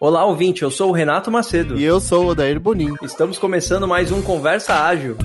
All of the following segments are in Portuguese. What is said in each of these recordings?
Olá, ouvinte, eu sou o Renato Macedo. E eu sou o Odair Bonin. Estamos começando mais um Conversa Ágil.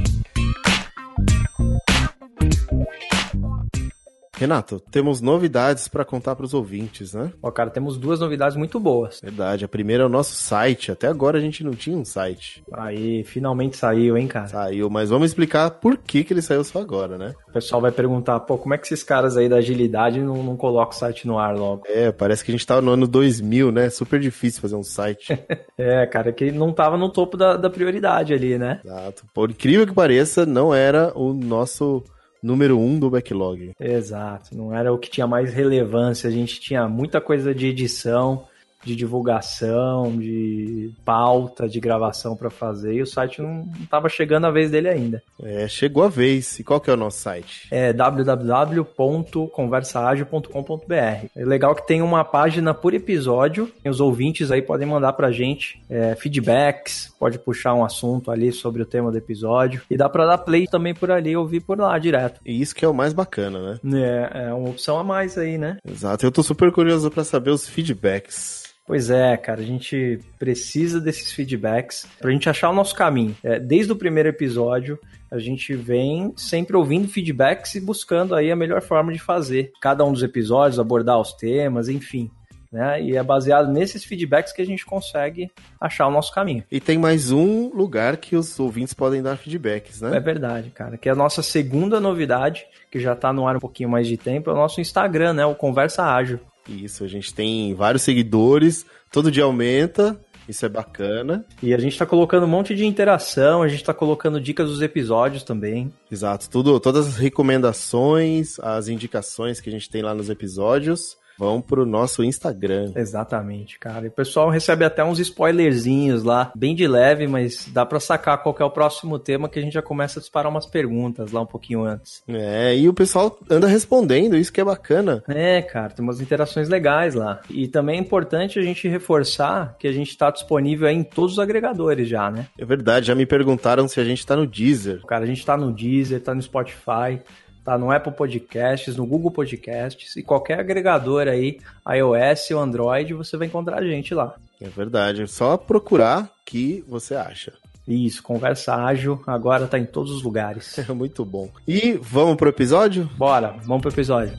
Renato, temos novidades para contar para os ouvintes, né? Ó, cara, temos duas novidades muito boas. Verdade. A primeira é o nosso site. Até agora a gente não tinha um site. Aí, finalmente saiu, hein, cara? Saiu, mas vamos explicar por que, que ele saiu só agora, né? O pessoal vai perguntar, pô, como é que esses caras aí da agilidade não, não colocam o site no ar logo? É, parece que a gente tava no ano 2000, né? Super difícil fazer um site. é, cara, que não tava no topo da, da prioridade ali, né? Exato. Por incrível que pareça, não era o nosso número um do backlog. Exato, não era o que tinha mais relevância, a gente tinha muita coisa de edição, de divulgação, de pauta, de gravação para fazer, e o site não estava chegando a vez dele ainda. É, chegou a vez. E qual que é o nosso site? É www.conversaagil.com.br. É legal que tem uma página por episódio, os ouvintes aí podem mandar pra gente é, feedbacks, pode puxar um assunto ali sobre o tema do episódio, e dá para dar play também por ali, ouvir por lá direto. E isso que é o mais bacana, né? É, é uma opção a mais aí, né? Exato. Eu tô super curioso para saber os feedbacks. Pois é, cara, a gente precisa desses feedbacks para a gente achar o nosso caminho. É, desde o primeiro episódio, a gente vem sempre ouvindo feedbacks e buscando aí a melhor forma de fazer cada um dos episódios, abordar os temas, enfim. Né? E é baseado nesses feedbacks que a gente consegue achar o nosso caminho. E tem mais um lugar que os ouvintes podem dar feedbacks, né? É verdade, cara. Que é a nossa segunda novidade, que já está no ar um pouquinho mais de tempo, é o nosso Instagram, né? O Conversa Ágil. Isso, a gente tem vários seguidores, todo dia aumenta. Isso é bacana. E a gente tá colocando um monte de interação, a gente tá colocando dicas dos episódios também. Exato, tudo, todas as recomendações, as indicações que a gente tem lá nos episódios vão pro nosso Instagram. Exatamente, cara. E o pessoal recebe até uns spoilerzinhos lá, bem de leve, mas dá para sacar qual é o próximo tema que a gente já começa a disparar umas perguntas lá um pouquinho antes. É, e o pessoal anda respondendo, isso que é bacana. É, cara, tem umas interações legais lá. E também é importante a gente reforçar que a gente tá disponível em todos os agregadores já, né? É verdade, já me perguntaram se a gente tá no Deezer. Cara, a gente tá no Deezer, tá no Spotify, tá no Apple Podcasts, no Google Podcasts e qualquer agregador aí, iOS ou Android, você vai encontrar a gente lá. É verdade, é só procurar que você acha. Isso, conversa ágil, agora tá em todos os lugares. É muito bom. E vamos pro episódio? Bora, vamos pro episódio.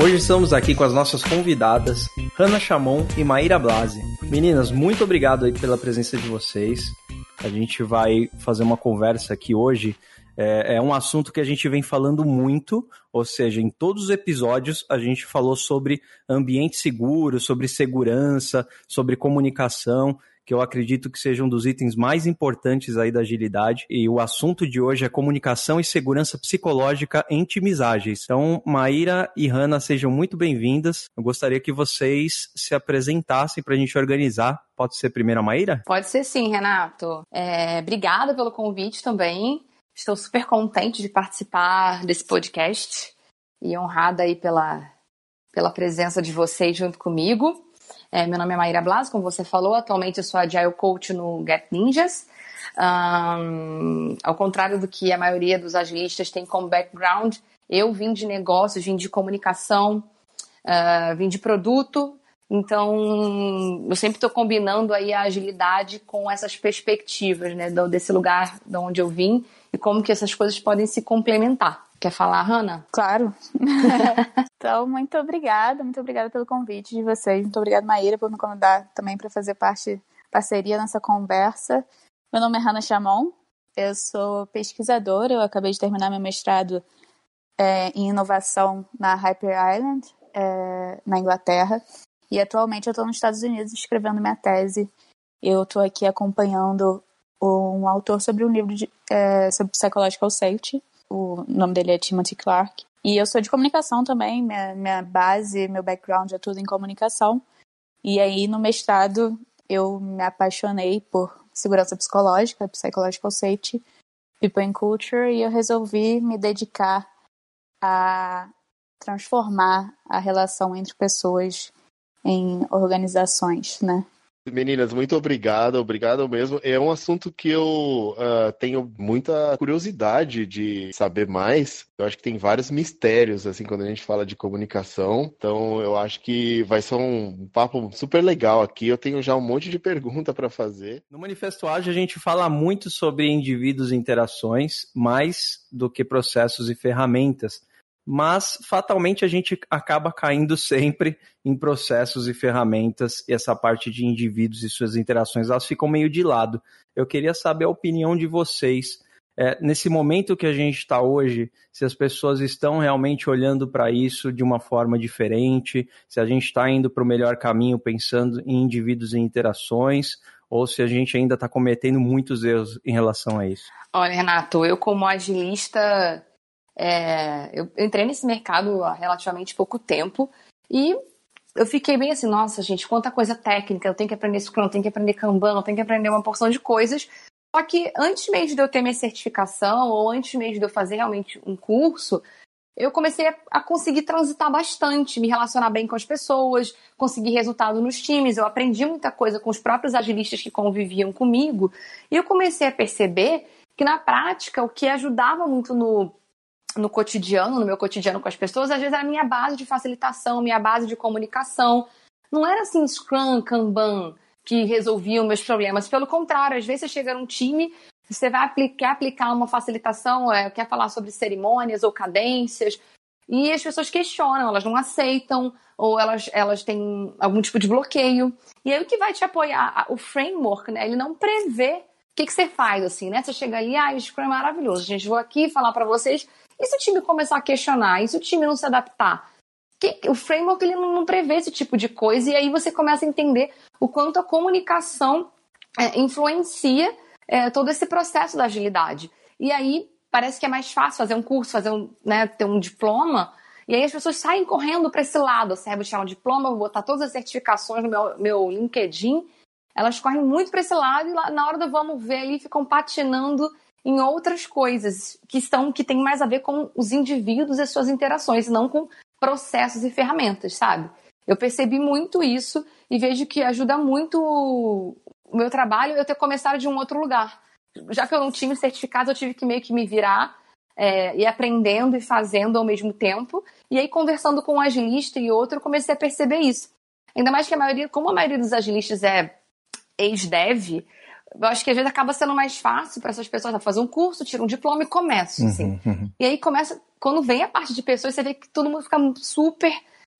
Hoje estamos aqui com as nossas convidadas, Hanna Chamon e Maíra Blase. Meninas, muito obrigado aí pela presença de vocês. A gente vai fazer uma conversa aqui hoje. É, é um assunto que a gente vem falando muito, ou seja, em todos os episódios a gente falou sobre ambiente seguro, sobre segurança, sobre comunicação que eu acredito que seja um dos itens mais importantes aí da agilidade. E o assunto de hoje é comunicação e segurança psicológica em times ágeis. Então, Maíra e Hanna, sejam muito bem-vindas. Eu gostaria que vocês se apresentassem para a gente organizar. Pode ser primeiro a Maíra? Pode ser sim, Renato. É, obrigada pelo convite também. Estou super contente de participar desse podcast e honrada aí pela, pela presença de vocês junto comigo. É, meu nome é Maíra Blas, como você falou, atualmente eu sou Agile Coach no Get Ninjas. Um, ao contrário do que a maioria dos agilistas tem como background, eu vim de negócios, vim de comunicação, uh, vim de produto, então eu sempre estou combinando aí a agilidade com essas perspectivas, né, desse lugar de onde eu vim e como que essas coisas podem se complementar. Quer falar, Hanna? Claro. então, muito obrigada, muito obrigada pelo convite de vocês. Muito obrigada, Maíra, por me convidar também para fazer parte, parceria nessa conversa. Meu nome é Hanna Chamon, eu sou pesquisadora, eu acabei de terminar meu mestrado é, em inovação na Hyper Island, é, na Inglaterra, e atualmente eu estou nos Estados Unidos escrevendo minha tese. Eu estou aqui acompanhando um autor sobre um livro de, é, sobre psychological safety, o nome dele é Timothy Clark. E eu sou de comunicação também, minha, minha base, meu background é tudo em comunicação. E aí no mestrado eu me apaixonei por segurança psicológica, psychological safety, people and culture, e eu resolvi me dedicar a transformar a relação entre pessoas em organizações, né? Meninas, muito obrigado, obrigado mesmo. É um assunto que eu uh, tenho muita curiosidade de saber mais. Eu acho que tem vários mistérios, assim, quando a gente fala de comunicação. Então, eu acho que vai ser um papo super legal aqui. Eu tenho já um monte de pergunta para fazer. No Manifesto Ágil, a gente fala muito sobre indivíduos e interações, mais do que processos e ferramentas mas fatalmente a gente acaba caindo sempre em processos e ferramentas, e essa parte de indivíduos e suas interações, elas ficam meio de lado. Eu queria saber a opinião de vocês. É, nesse momento que a gente está hoje, se as pessoas estão realmente olhando para isso de uma forma diferente, se a gente está indo para o melhor caminho pensando em indivíduos e interações, ou se a gente ainda está cometendo muitos erros em relação a isso. Olha, Renato, eu como agilista é, eu entrei nesse mercado há relativamente pouco tempo e eu fiquei bem assim, nossa, gente, quanta coisa técnica, eu tenho que aprender Scrum, eu tenho que aprender Kanban, eu tenho que aprender uma porção de coisas. Só que antes mesmo de eu ter minha certificação, ou antes mesmo de eu fazer realmente um curso, eu comecei a, conseguir transitar bastante, me relacionar bem com as pessoas, conseguir resultado nos times. Eu aprendi muita coisa com os próprios agilistas que conviviam comigo. E eu comecei a perceber que, na prática, o que ajudava muito no no cotidiano, no meu cotidiano com as pessoas, às vezes era a minha base de facilitação, minha base de comunicação. Não era assim Scrum, Kanban que resolviam meus problemas. Pelo contrário, às vezes você chega num time, você vai aplicar, aplicar uma facilitação, é, quer falar sobre cerimônias ou cadências, e as pessoas questionam, elas não aceitam, ou elas, elas têm algum tipo de bloqueio. E aí o que vai te apoiar? O framework, né? Ele não prevê o que, que você faz, assim, né? Você chega ali, ah, Scrum é maravilhoso. Gente, vou aqui falar para vocês e se o time começar a questionar? E se o time não se adaptar? Que, o framework ele não, não prevê esse tipo de coisa, e aí você começa a entender o quanto a comunicação é, influencia é, todo esse processo da agilidade. E aí parece que é mais fácil fazer um curso, fazer um, né, ter um diploma, e aí as pessoas saem correndo para esse lado, assim, vou tirar um diploma, vou botar todas as certificações no meu, meu LinkedIn, elas correm muito para esse lado e lá, na hora do vamos ver ali ficam patinando em outras coisas que estão que tem mais a ver com os indivíduos e suas interações, não com processos e ferramentas, sabe? Eu percebi muito isso e vejo que ajuda muito o meu trabalho eu ter começado de um outro lugar. Já que eu não tinha certificado, eu tive que meio que me virar é, e aprendendo e fazendo ao mesmo tempo. E aí, conversando com um agilista e outro, eu comecei a perceber isso. Ainda mais que a maioria, como a maioria dos agilistas é ex-dev, eu acho que às vezes acaba sendo mais fácil para essas pessoas fazer um curso, tira um diploma e começa, uhum, assim. Uhum. E aí começa, quando vem a parte de pessoas, você vê que todo mundo fica super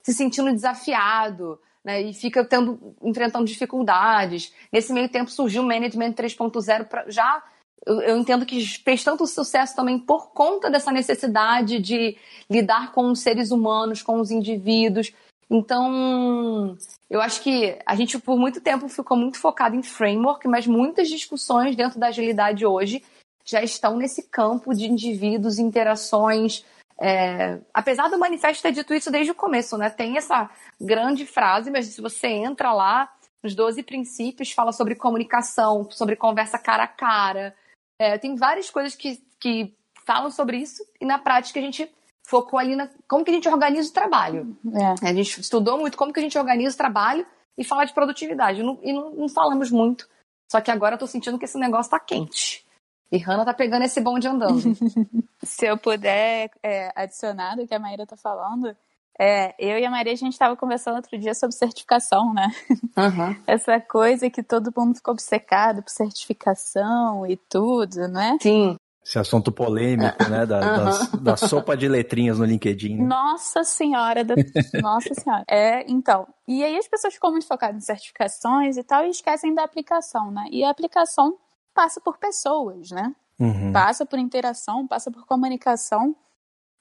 se sentindo desafiado, né? E fica tendo, enfrentando dificuldades. Nesse meio tempo surgiu o Management 3.0 já eu, eu, entendo que fez tanto sucesso também por conta dessa necessidade de lidar com os seres humanos, com os indivíduos. Então, eu acho que a gente por muito tempo ficou muito focado em framework, mas muitas discussões dentro da agilidade hoje já estão nesse campo de indivíduos, interações. É... apesar do manifesto ter dito isso desde o começo, né? Tem essa grande frase, mas se você entra lá, nos 12 princípios, fala sobre comunicação, sobre conversa cara a cara. É, tem várias coisas que, que falam sobre isso, e na prática a gente focou ali na como que a gente organiza o trabalho. É. A gente estudou muito como que a gente organiza o trabalho e fala de produtividade. Não, e não, não, falamos muito. Só que agora eu tô sentindo que esse negócio tá quente. E Hanna tá pegando esse bonde andando. Se eu puder é, adicionar do que a Maíra tá falando, é, eu e a Maria, a gente estava conversando outro dia sobre certificação, né? Uhum. Essa coisa que todo mundo ficou obcecado por certificação e tudo, né? Sim. Esse assunto polêmico, né? Da, uhum. da, sopa de letrinhas no LinkedIn. Né? Nossa Senhora! Da... Nossa Senhora. É, então. E aí as pessoas ficam muito focadas em certificações e tal e esquecem da aplicação, né? E a aplicação passa por pessoas, né? Uhum. Passa por interação, passa por comunicação.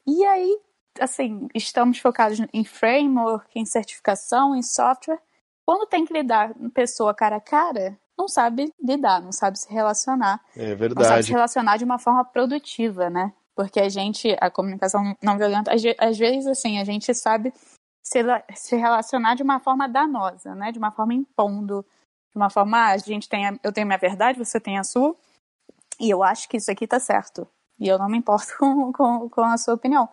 E aí, assim, estamos focados em framework, em certificação, em software. Quando tem que lidar pessoa cara a cara, não sabe lidar, não sabe se relacionar. É verdade. Não sabe se relacionar de uma forma produtiva, né? Porque a gente, a comunicação não violenta, às vezes, assim, a gente sabe se, se relacionar de uma forma danosa, né? De uma forma impondo, de uma forma, ah, a gente tem, a, eu tenho a minha verdade, você tem a sua, e eu acho que isso aqui tá certo. E eu não me importo com, com, com a sua opinião.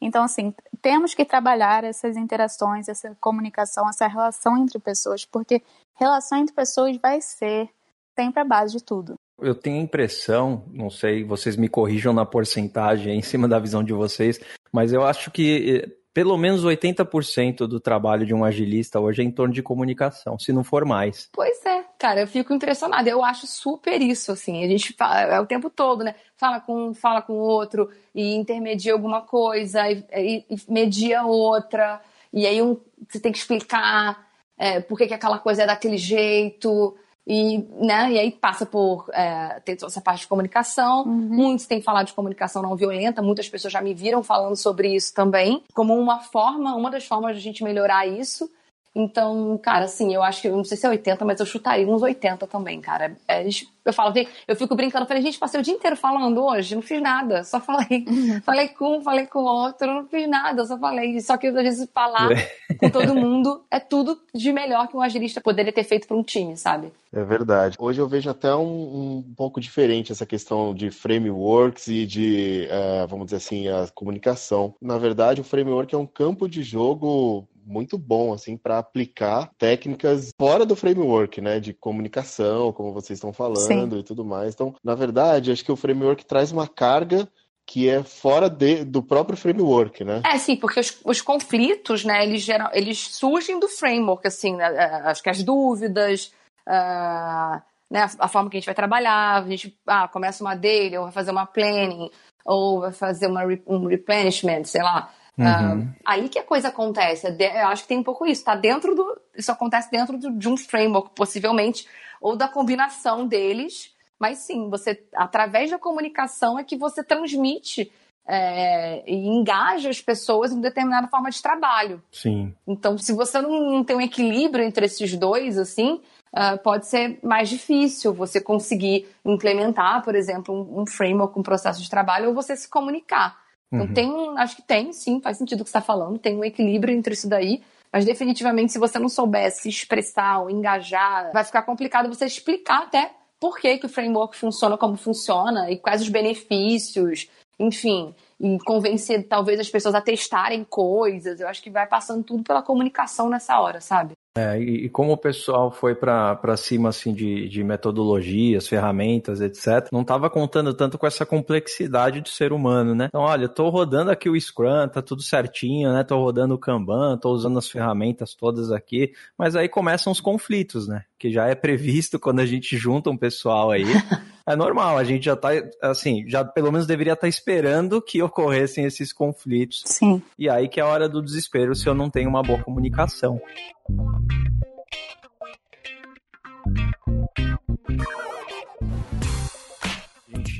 Então, assim, temos que trabalhar essas interações, essa comunicação, essa relação entre pessoas, porque relação entre pessoas vai ser sempre a base de tudo. Eu tenho a impressão, não sei, vocês me corrijam na porcentagem em cima da visão de vocês, mas eu acho que eh, pelo menos 80% do trabalho de um agilista hoje é em torno de comunicação, se não for mais. Pois é, cara, eu fico impressionada. Eu acho super isso, assim. A gente fala, é o tempo todo, né? Fala com um, fala com o outro e intermedia alguma coisa e, e, e media outra. E aí um, você tem que explicar é, por que, que aquela coisa é daquele jeito. E, né, e aí passa por é, ter toda essa parte de comunicação. Uhum. Muitos têm falado de comunicação não violenta, muitas pessoas já me viram falando sobre isso também, como uma forma, uma das formas de a gente melhorar isso. Então, cara, assim, eu acho que, não sei se é 80, mas eu chutaria uns 80 também, cara. É, eu falo, eu fico brincando, falei, gente, passei o dia inteiro falando hoje, não fiz nada, só falei. Uhum. Falei com um, falei com o outro, não fiz nada, só falei. Só que às vezes falar é. com todo mundo é tudo de melhor que um agilista poderia ter feito para um time, sabe? É verdade. Hoje eu vejo até um, um pouco diferente essa questão de frameworks e de, uh, vamos dizer assim, a comunicação. Na verdade, o framework é um campo de jogo muito bom assim para aplicar técnicas fora do framework, né, de comunicação, como vocês estão falando Sim. e tudo mais. Então, na verdade, acho que o framework traz uma carga que é fora de, do próprio framework, né? É, sim, porque os, os conflitos, né, eles, geram, eles surgem do framework, assim, né, é, acho que as dúvidas, uh, né, a, a, forma que a gente vai trabalhar, a gente ah, começa uma daily, ou vai fazer uma planning, ou vai fazer uma, um replenishment, sei lá. Uhum. Uh, aí que a coisa acontece. Eu acho que tem um pouco isso. Tá dentro do. Isso acontece dentro de um framework, possivelmente, ou da combinação deles. Mas sim, você, através da comunicação, é que você transmite é, e engaja as pessoas em determinada forma de trabalho. Sim. Então, se você não, não tem um equilíbrio entre esses dois, assim, uh, pode ser mais difícil você conseguir implementar, por exemplo, um, um framework, um processo de trabalho, ou você se comunicar. Então uhum. tem, acho que tem, sim, faz sentido o que você está falando, tem um equilíbrio entre isso daí. Mas definitivamente, se você não souber se expressar ou engajar, vai ficar complicado você explicar até por que, que o framework funciona como funciona e quais os benefícios, enfim, e convencer talvez as pessoas a testarem coisas. Eu acho que vai passando tudo pela comunicação nessa hora, sabe? É, e, como o pessoal foi para cima assim de, de metodologias, ferramentas, etc., não estava contando tanto com essa complexidade do ser humano, né? Então, olha, estou rodando aqui o Scrum, tá tudo certinho, né? Tô rodando o Kanban, tô usando as ferramentas todas aqui, mas aí começam os conflitos, né? Que já é previsto quando a gente junta um pessoal aí. é normal, a gente já tá, assim, já pelo menos deveria estar tá esperando que ocorressem esses conflitos. Sim. E aí que é a hora do desespero se eu não tenho uma boa comunicação.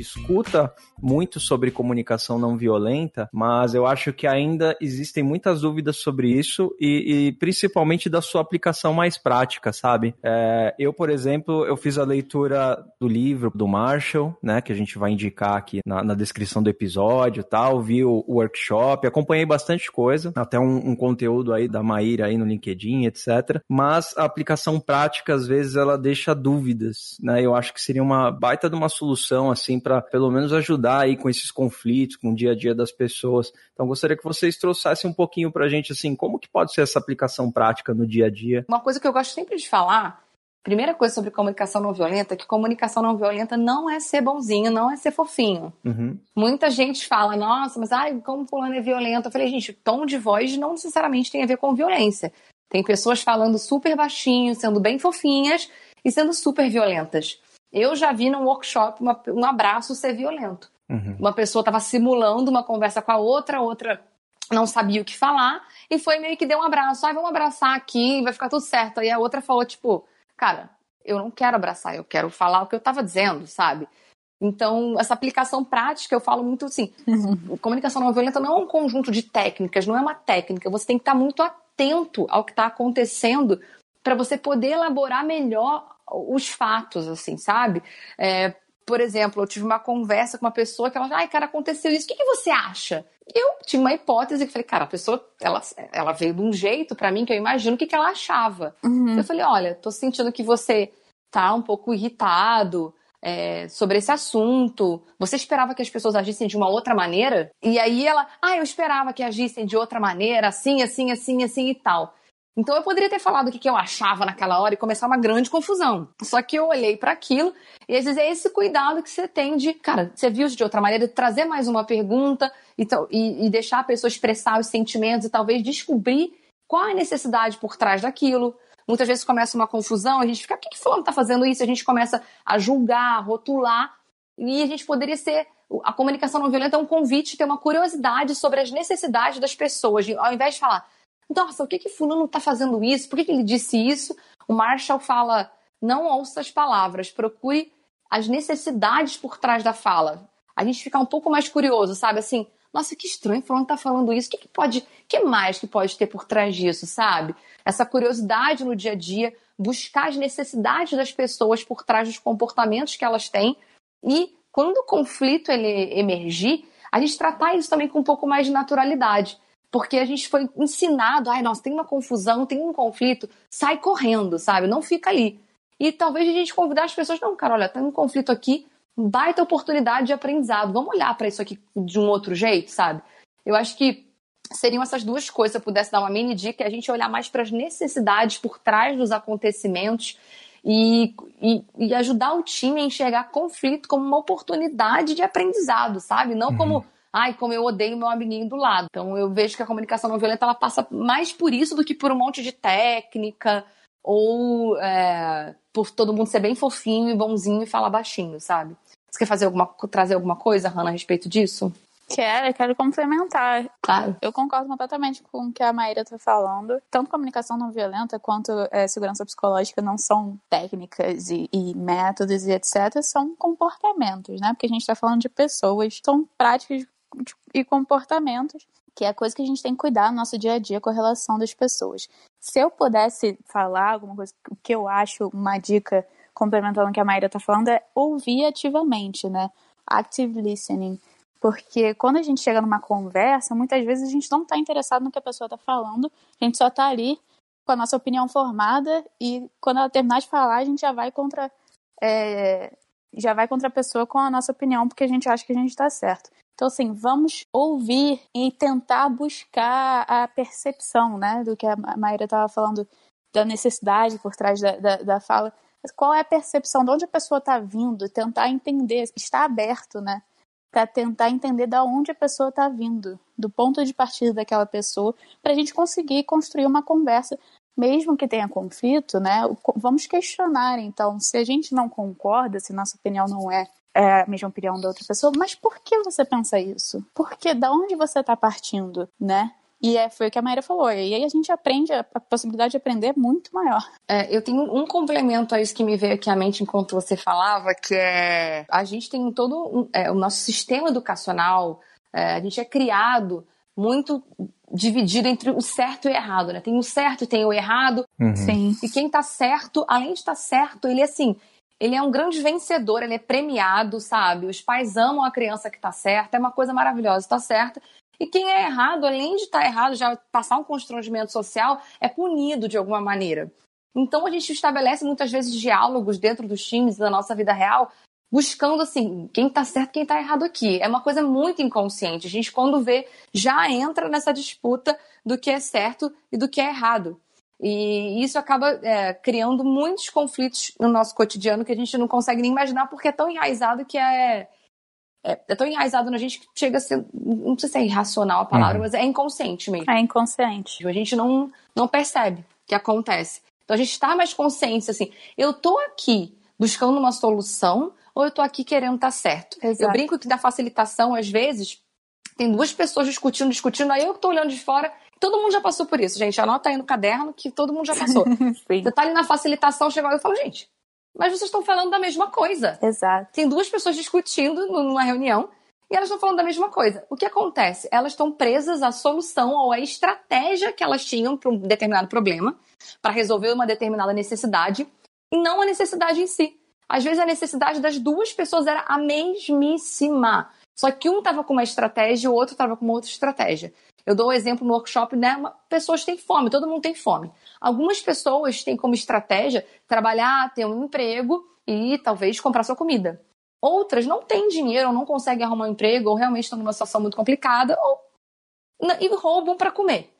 Escuta muito sobre comunicação não violenta, mas eu acho que ainda existem muitas dúvidas sobre isso e, e principalmente da sua aplicação mais prática, sabe? É, eu, por exemplo, eu fiz a leitura do livro do Marshall, né, que a gente vai indicar aqui na, na descrição do episódio, tal, vi o, o, workshop, acompanhei bastante coisa, até um, um conteúdo aí da Maíra aí no LinkedIn, etc. Mas a aplicação prática às vezes ela deixa dúvidas, né? Eu acho que seria uma baita de uma solução assim para pelo menos ajudar aí com esses conflitos, com o dia a dia das pessoas. Então gostaria que vocês trouxessem um pouquinho para a gente assim, como que pode ser essa aplicação prática no dia a dia? Uma coisa que eu gosto sempre de falar, primeira coisa sobre comunicação não violenta, é que comunicação não violenta não é ser bonzinho, não é ser fofinho. Uhum. Muita gente fala, nossa, mas ai, como fulano é violento. Eu falei, gente, tom de voz não necessariamente tem a ver com violência. Tem pessoas falando super baixinho, sendo bem fofinhas e sendo super violentas. Eu já vi num workshop uma, um abraço ser violento. Uhum. Uma pessoa estava simulando uma conversa com a outra, a outra não sabia o que falar, e foi meio que deu um abraço. Ai, vamos abraçar aqui, vai ficar tudo certo. Aí a outra falou, tipo, cara, eu não quero abraçar, eu quero falar o que eu estava dizendo, sabe? Então, essa aplicação prática, eu falo muito assim: uhum. comunicação não violenta não é um conjunto de técnicas, não é uma técnica. Você tem que estar muito atento ao que está acontecendo para você poder elaborar melhor os fatos, assim, sabe? É, por exemplo, eu tive uma conversa com uma pessoa que ela, ai, cara, aconteceu isso, o que, que você acha? Eu tinha uma hipótese que falei, cara, a pessoa, ela, ela veio de um jeito para mim que eu imagino o que, que ela achava. Uhum. Eu falei, olha, tô sentindo que você tá um pouco irritado, é, sobre esse assunto? Você esperava que as pessoas agissem de uma outra maneira? E aí ela, ah, eu esperava que agissem de outra maneira, assim, assim, assim, assim e tal. Então eu poderia ter falado o que eu achava naquela hora e começar uma grande confusão. Só que eu olhei para aquilo e às vezes é esse cuidado que você tem de, cara, você viu de outra maneira, trazer mais uma pergunta e, e deixar a pessoa expressar os sentimentos e talvez descobrir qual a necessidade por trás daquilo. Muitas vezes começa uma confusão, a gente fica, por que, que fulano está fazendo isso? A gente começa a julgar, a rotular, e a gente poderia ser. A comunicação não violenta é um convite, ter uma curiosidade sobre as necessidades das pessoas. Ao invés de falar, nossa, o que que fulano está fazendo isso? Por que, que ele disse isso? O Marshall fala, não ouça as palavras, procure as necessidades por trás da fala. A gente fica um pouco mais curioso, sabe? Assim, nossa, que estranho, fulano tá falando isso. O que, que pode, que mais que pode ter por trás disso, sabe? Essa curiosidade no dia a dia, buscar as necessidades das pessoas por trás dos comportamentos que elas têm e quando o conflito ele emergir, a gente tratar isso também com um pouco mais de naturalidade. Porque a gente foi ensinado, ai, nossa, tem uma confusão, tem um conflito, sai correndo, sabe? Não fica ali. E talvez a gente convidar as pessoas, não, cara, olha, tem um conflito aqui, baita oportunidade de aprendizado. Vamos olhar para isso aqui de um outro jeito, sabe? Eu acho que seriam essas duas coisas. Se eu pudesse dar uma mini dica, é a gente olhar mais para as necessidades por trás dos acontecimentos e, e, e, ajudar o time a enxergar conflito como uma oportunidade de aprendizado, sabe? Não uhum. Ai, como eu odeio meu amiguinho do lado. Então eu vejo que a comunicação não violenta ela passa mais por isso do que por um monte de técnica ou é, por todo mundo ser bem fofinho e bonzinho e falar baixinho, sabe? Você quer fazer alguma, trazer alguma coisa, Hanna, a respeito disso? Quero, quero complementar. Claro. Eu concordo completamente com o que a Maíra está falando. Tanto comunicação não violenta quanto é, segurança psicológica não são técnicas e, e, métodos e etc. São comportamentos, né? Porque a gente está falando de pessoas, são práticas e comportamentos que é a coisa que a gente tem que cuidar no nosso dia a dia com a relação das pessoas. Se eu pudesse falar alguma coisa, o que eu acho uma dica complementando o que a Maíra está falando é ouvir ativamente, né? Active listening. Porque quando a gente chega numa conversa, muitas vezes a gente não está interessado no que a pessoa está falando, a gente só está ali com a nossa opinião formada e quando ela terminar de falar, a gente já vai contra. É, já vai contra a pessoa com a nossa opinião, porque a gente acha que a gente está certo. Então, assim, vamos ouvir e tentar buscar a percepção, né, do que a Maíra estava falando, da necessidade por trás da, da, da fala. Qual é a percepção, de onde a pessoa está vindo, tentar entender, estar aberto, né, para tentar entender da onde a pessoa está vindo, do ponto de partida daquela pessoa, para a gente conseguir construir uma conversa, mesmo que tenha conflito, né? Vamos questionar, então, se a gente não concorda, se nossa opinião não é, é a mesma opinião da outra pessoa, mas por que você pensa isso? Por que? Da onde você está partindo, né? E é, foi o que a Maíra falou. E aí a gente aprende, a, a possibilidade de aprender é muito maior. É, eu tenho um complemento a isso que me veio aqui à mente enquanto você falava, que é a gente tem todo um, é, o nosso sistema educacional, é, a gente é criado muito dividido entre o certo e o errado, né? Tem o certo e tem o errado. Uhum. Sim. E quem tá certo, além de estar tá certo, ele é assim, ele é um grande vencedor, ele é premiado, sabe? Os pais amam a criança que tá certa, é uma coisa maravilhosa, tá certa. E quem é errado, além de estar tá errado, já passar um constrangimento social, é punido de alguma maneira. Então a gente estabelece muitas vezes diálogos dentro dos times da nossa vida real, buscando assim, quem está certo, quem está errado aqui. É uma coisa muito inconsciente. A gente, quando vê, já entra nessa disputa do que é certo e do que é errado. E isso acaba é, criando muitos conflitos no nosso cotidiano que a gente não consegue nem imaginar porque é tão enraizado que é, é, é, tão enraizado na gente que chega a ser, não sei se é irracional a palavra, uhum. mas é inconsciente mesmo. É inconsciente. A gente não, não percebe que acontece. Então a gente está mais consciente, assim, eu tô aqui buscando uma solução ou eu tô aqui querendo estar tá certo. Exato. Eu brinco que da facilitação, às vezes, tem duas pessoas discutindo, discutindo, aí eu tô olhando de fora, todo mundo já passou por isso, gente. Anota aí no caderno que todo mundo já passou. Ali na facilitação, chega e fala, gente, mas vocês estão falando da mesma coisa. Exato. Tem duas pessoas discutindo numa reunião e elas estão falando da mesma coisa. O que acontece? Elas estão presas à solução ou à estratégia que elas tinham para um determinado problema, para resolver uma determinada necessidade, e não a necessidade em si. Às vezes a necessidade das duas pessoas era a mesmíssima. Só que um estava com uma estratégia e o outro estava com uma outra estratégia. Eu dou o um exemplo no workshop, né? Pessoas têm fome, todo mundo tem fome. Algumas pessoas têm como estratégia trabalhar, ter um emprego e talvez comprar sua comida. Outras não têm dinheiro, ou não conseguem arrumar um emprego, ou realmente estão numa situação muito complicada, ou e roubam para comer.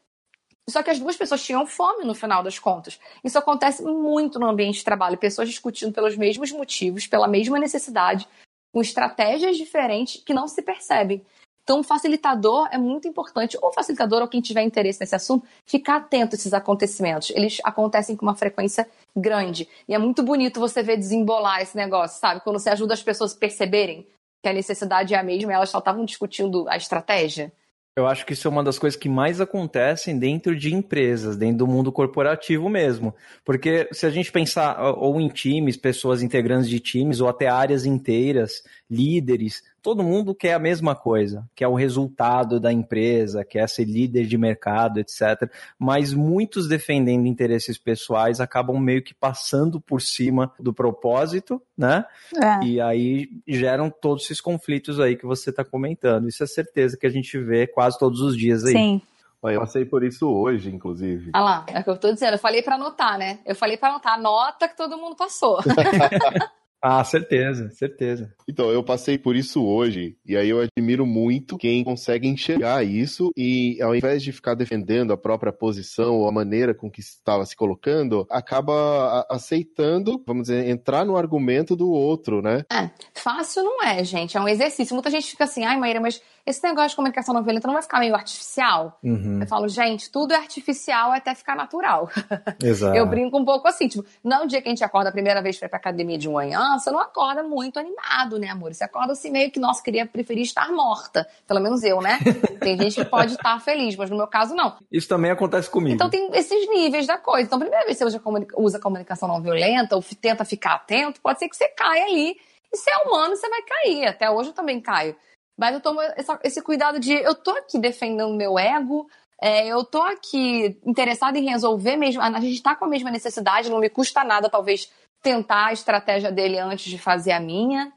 Só que as duas pessoas tinham fome no final das contas. Isso acontece muito no ambiente de trabalho, pessoas discutindo pelos mesmos motivos, pela mesma necessidade, com estratégias diferentes que não se percebem. Então, o facilitador é muito importante, ou facilitador, ou quem tiver interesse nesse assunto, ficar atento a esses acontecimentos. Eles acontecem com uma frequência grande. E é muito bonito você ver desembolar esse negócio, sabe? Quando você ajuda as pessoas a perceberem que a necessidade é a mesma e elas só estavam discutindo a estratégia. Eu acho que isso é uma das coisas que mais acontecem dentro de empresas, dentro do mundo corporativo mesmo. Porque se a gente pensar ou em times, pessoas integrantes de times, ou até áreas inteiras, líderes, todo mundo quer a mesma coisa, quer o resultado da empresa, quer ser líder de mercado, etc. Mas muitos defendendo interesses pessoais acabam meio que passando por cima do propósito, né? É. E aí geram todos esses conflitos aí que você está comentando. Isso é certeza que a gente vê quase todos os dias aí. Sim. Eu passei por isso hoje, inclusive. Ah lá, é o que eu tô dizendo. Eu falei para anotar, né? Eu falei para anotar. Anota que todo mundo passou. Ah, certeza, certeza. Então, eu passei por isso hoje, e aí eu admiro muito quem consegue enxergar isso e, ao invés de ficar defendendo a própria posição ou a maneira com que estava se colocando, acaba aceitando, vamos dizer, entrar no argumento do outro, né? É, fácil não é, gente, é um exercício. Muita gente fica assim, ai, Maíra, mas esse negócio de comunicação não violenta não vai ficar meio artificial? Uhum. Eu falo, gente, tudo é artificial até ficar natural. Exato. Eu brinco um pouco assim, tipo, não é o dia que a gente acorda a primeira vez para ir pra academia de manhã, você não acorda muito animado, né, amor? Você acorda assim meio que, nossa, queria preferir estar morta. Pelo menos eu, né? Tem gente que pode estar feliz, mas no meu caso, não. Isso também acontece comigo. Então tem esses níveis da coisa. Então, a primeira vez que você usa comunicação não violenta ou tenta ficar atento, pode ser que você caia ali. E se é humano, você vai cair. Até hoje eu também caio. Mas eu tomo essa, esse cuidado de eu tô aqui defendendo meu ego, é, eu tô aqui interessada em resolver mesmo. A gente tá com a mesma necessidade, não me custa nada, talvez, tentar a estratégia dele antes de fazer a minha.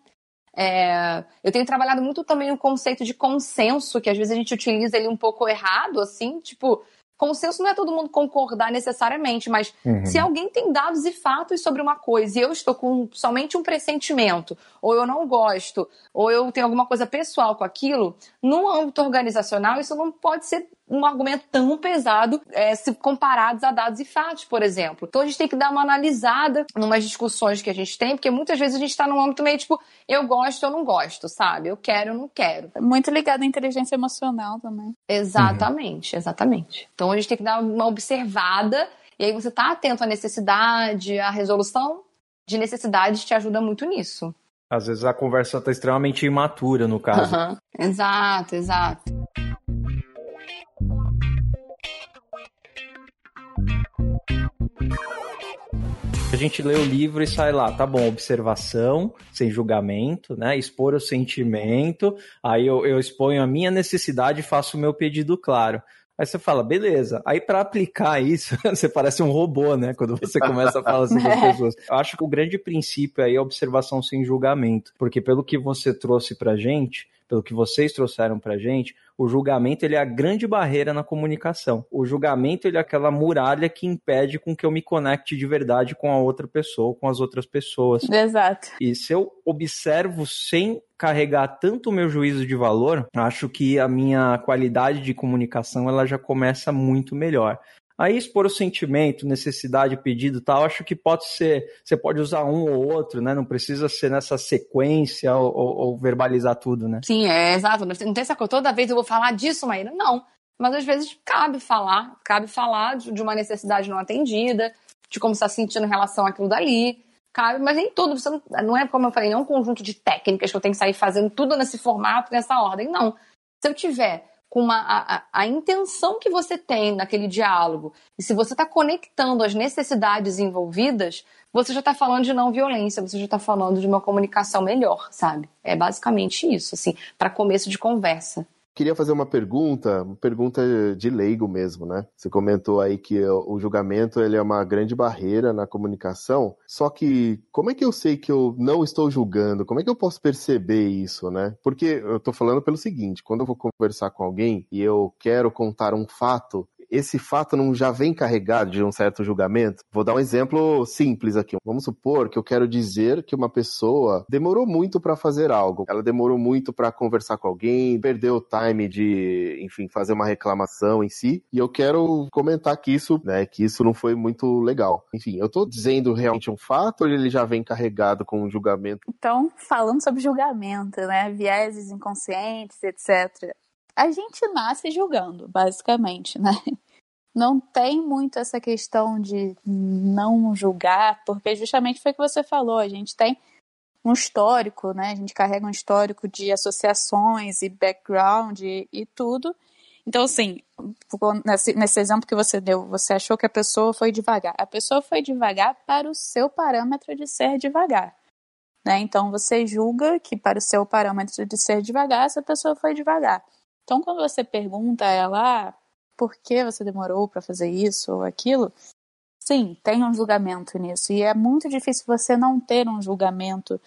É, eu tenho trabalhado muito também o conceito de consenso, que às vezes a gente utiliza ele um pouco errado, assim, tipo, consenso não é todo mundo concordar necessariamente, mas uhum. se alguém tem dados e fatos sobre uma coisa e eu estou com somente um pressentimento, ou eu não gosto, ou eu tenho alguma coisa pessoal com aquilo, no âmbito organizacional isso não pode ser um argumento tão pesado é, se comparados a dados e fatos, por exemplo. Então a gente tem que dar uma analisada numas discussões que a gente tem, porque muitas vezes a gente está num âmbito meio tipo, eu gosto ou não gosto, sabe? Eu quero ou não quero. Muito ligado à inteligência emocional também. Exatamente, uhum. exatamente. Então a gente tem que dar uma observada e aí você tá atento à necessidade, à resolução de necessidades te ajuda muito nisso. Às vezes a conversa está extremamente imatura, no caso. Uhum. Exato, exato. A gente lê o livro e sai lá, tá bom, observação, sem julgamento, né? Expor o sentimento, aí eu, eu exponho a minha necessidade e faço o meu pedido claro. Aí você fala, beleza. Aí para aplicar isso, você parece um robô, né? Quando você começa a falar assim com as pessoas. Eu acho que o grande princípio aí é a observação sem julgamento. Porque pelo que você trouxe pra gente, pelo que vocês trouxeram pra gente, o julgamento ele é a grande barreira na comunicação. O julgamento ele é aquela muralha que impede com que eu me conecte de verdade com a outra pessoa, com as outras pessoas. Exato. E se eu observo sem carregar tanto o meu juízo de valor, acho que a minha qualidade de comunicação ela já começa muito melhor. Aí expor o sentimento, necessidade, pedido tal, acho que pode ser, você pode usar um ou outro, né? Não precisa ser nessa sequência ou, ou, ou verbalizar tudo, né? Sim, é exato. Não tem essa coisa, toda vez eu vou falar disso, Maíra. Não. Mas às vezes cabe falar, cabe falar de uma necessidade não atendida, de como está sentindo em relação àquilo dali. Cabe, mas nem tudo, não, não é como eu falei, não é um conjunto de técnicas que eu tenho que sair fazendo tudo nesse formato, nessa ordem. Não. Se eu tiver com uma, a, a, intenção que você tem naquele diálogo. E se você está conectando as necessidades envolvidas, você já está falando de não violência, você já está falando de uma comunicação melhor, sabe? É basicamente isso, assim, para começo de conversa. Queria fazer uma pergunta, uma pergunta de leigo mesmo, né? Você comentou aí que o julgamento ele é uma grande barreira na comunicação. Só que como é que eu sei que eu não estou julgando? Como é que eu posso perceber isso, né? Porque eu tô falando pelo seguinte, quando eu vou conversar com alguém e eu quero contar um fato, esse fato não já vem carregado de um certo julgamento? Vou dar um exemplo simples aqui. Vamos supor que eu quero dizer que uma pessoa demorou muito para fazer algo. Ela demorou muito para conversar com alguém, perdeu o time de, enfim, fazer uma reclamação em si. E eu quero comentar que isso, né, que isso não foi muito legal. Enfim, eu tô dizendo realmente um fato ou ele já vem carregado com um julgamento? Então, falando sobre julgamento, né, vieses inconscientes, etc. A gente nasce julgando, basicamente, né? Não tem muito essa questão de não julgar, porque justamente foi o que você falou, a gente tem um histórico, né? A gente carrega um histórico de associações e background e, e tudo. Então, assim, nesse, nesse exemplo que você deu, você achou que a pessoa foi devagar. A pessoa foi devagar para o seu parâmetro de ser devagar. Né? Então, você julga que para o seu parâmetro de ser devagar, essa pessoa foi devagar. Então, quando você pergunta a ela ah, por que você demorou para fazer isso ou aquilo, sim, tem um julgamento nisso. E é muito difícil você não ter um julgamento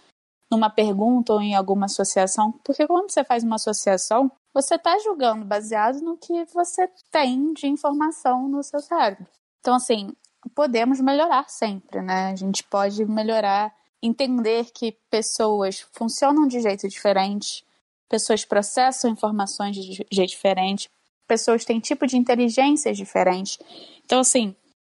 numa pergunta ou em alguma associação, porque quando você faz uma associação, você está julgando baseado no que você tem de informação no seu cérebro. Então, assim, podemos melhorar sempre, né? A gente pode melhorar, entender que pessoas funcionam de jeito diferente, pessoas processam informações de jeito diferente, pessoas têm tipo de inteligência diferente. Então, assim,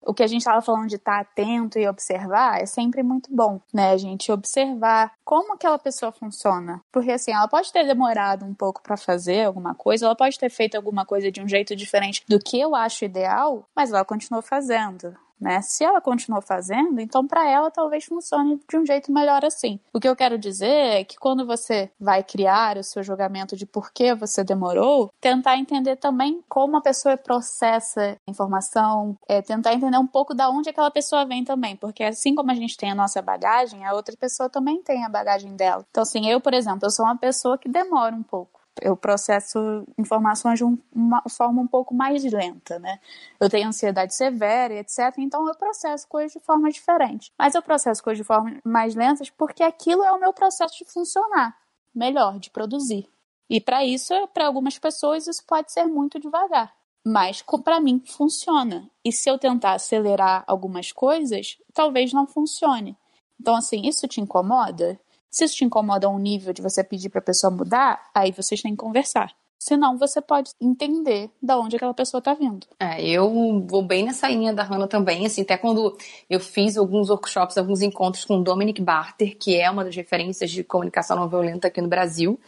o que a gente estava falando de estar tá atento e observar é sempre muito bom, né? A gente observar como aquela pessoa funciona. Porque assim, ela pode ter demorado um pouco para fazer alguma coisa, ela pode ter feito alguma coisa de um jeito diferente do que eu acho ideal, mas ela continuou fazendo né? Se ela continuou fazendo, então para ela talvez funcione de um jeito melhor assim. O que eu quero dizer é que quando você vai criar o seu julgamento de por que você demorou, tentar entender também como a pessoa processa a informação, é, tentar entender um pouco da onde aquela pessoa vem também, porque assim como a gente tem a nossa bagagem, a outra pessoa também tem a bagagem dela. Então assim, eu, por exemplo, eu sou uma pessoa que demora um pouco eu processo informações de uma forma um pouco mais lenta, né? Eu tenho ansiedade severa etc. Então eu processo coisas de forma diferente. Mas eu processo coisas de forma mais lentas porque aquilo é o meu processo de funcionar melhor, de produzir. E para isso, para algumas pessoas, isso pode ser muito devagar. Mas para mim funciona. E se eu tentar acelerar algumas coisas, talvez não funcione. Então, assim, isso te incomoda? Se isso te incomoda a um nível de você pedir para a pessoa mudar, aí vocês têm que conversar. Senão você pode entender da onde aquela pessoa está vindo. É, eu vou bem nessa linha da Hannah também, assim, até quando eu fiz alguns workshops, alguns encontros com Dominic Barter, que é uma das referências de comunicação não violenta aqui no Brasil.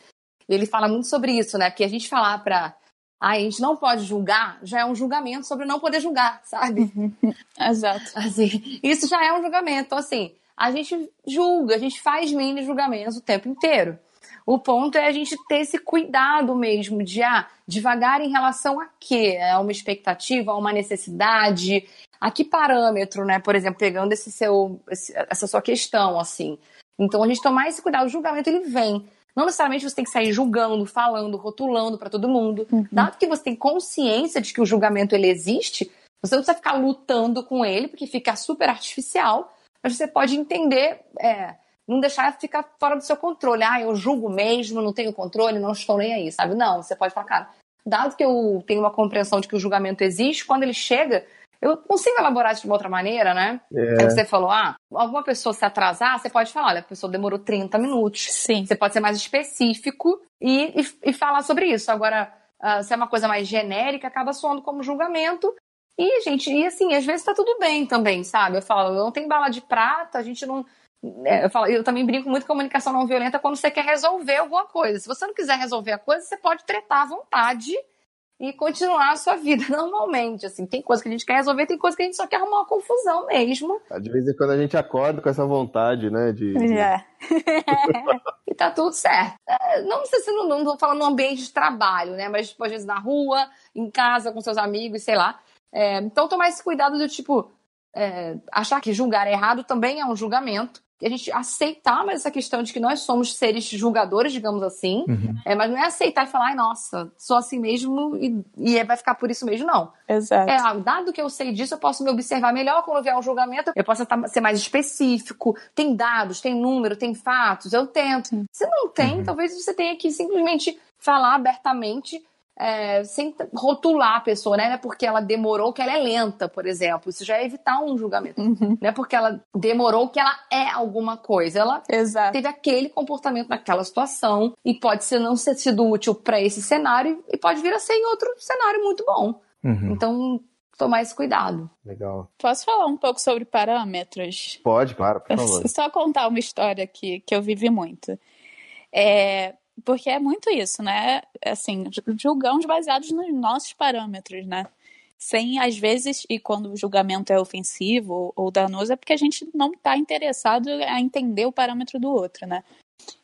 Ele fala muito sobre isso, né? Porque a gente falar para ah, a gente não pode julgar, já é um julgamento sobre não poder julgar, sabe? Exato. Assim, isso já é um julgamento. Então, assim, a gente julga, a gente faz mini julgamentos o tempo inteiro. O ponto é a gente ter esse cuidado mesmo de ah, devagar em relação a quê? A uma expectativa, a uma necessidade, a que parâmetro, né? Por exemplo, pegando esse seu, essa sua questão, assim. Então a gente tomar esse cuidado, o julgamento ele vem. Não necessariamente você tem que sair julgando, falando, rotulando para todo mundo. Uhum. Dado que você tem consciência de que o julgamento ele existe, você não precisa ficar lutando com ele, porque fica super artificial mas você pode entender, é, não deixar ficar fora do seu controle. Ah, eu julgo mesmo, não tenho controle, não estou nem aí, sabe? Não, você pode falar, cara, dado que eu tenho uma compreensão de que o julgamento existe, quando ele chega, eu consigo elaborar isso de uma outra maneira, né? É. Você falou, ah, alguma pessoa se atrasar, você pode falar, olha, a pessoa demorou 30 minutos. Sim. Você pode ser mais específico e, e, e falar sobre isso. Agora, uh, se é uma coisa mais genérica, acaba soando como julgamento e, gente, e assim, às vezes tá tudo bem também, sabe? Eu falo, não tem bala de prata, a gente não. É, eu, falo, eu também brinco muito com comunicação não violenta quando você quer resolver alguma coisa. Se você não quiser resolver a coisa, você pode tretar à vontade e continuar a sua vida normalmente. Assim, tem coisa que a gente quer resolver, tem coisa que a gente só quer arrumar uma confusão mesmo. De vez em quando a gente acorda com essa vontade, né? De, de... É. e tá tudo certo. É, não sei se não, não tô falando no ambiente de trabalho, né? Mas, tipo, às vezes na rua, em casa, com seus amigos, sei lá. É, então, tomar esse cuidado do tipo, é, achar que julgar é errado também é um julgamento. E a gente aceitar mais essa questão de que nós somos seres julgadores, digamos assim, uhum. é, mas não é aceitar e falar, ai, nossa, sou assim mesmo e, e vai ficar por isso mesmo, não. Exato. É, ah, dado que eu sei disso, eu posso me observar melhor quando vier um julgamento, eu posso ser mais específico, tem dados, tem número, tem fatos, eu tento. Se não tem, uhum. talvez você tenha que simplesmente falar abertamente é, sem rotular a pessoa, né? Não é porque ela demorou que ela é lenta, por exemplo. Isso já é evitar um julgamento. Uhum. Não é porque ela demorou que ela é alguma coisa. Ela Exato. teve aquele comportamento naquela situação e pode ser não ter sido útil para esse cenário e pode vir a ser em outro cenário muito bom. Uhum. Então, tomar esse cuidado. Legal. Posso falar um pouco sobre parâmetros? Pode, claro, por favor. Só contar uma história que, que eu vivi muito. É, porque é muito isso, né? Assim, julgamos baseados nos nossos parâmetros, né? Sem, às vezes, e quando o julgamento é ofensivo ou danoso, é porque a gente não está interessado a entender o parâmetro do outro, né?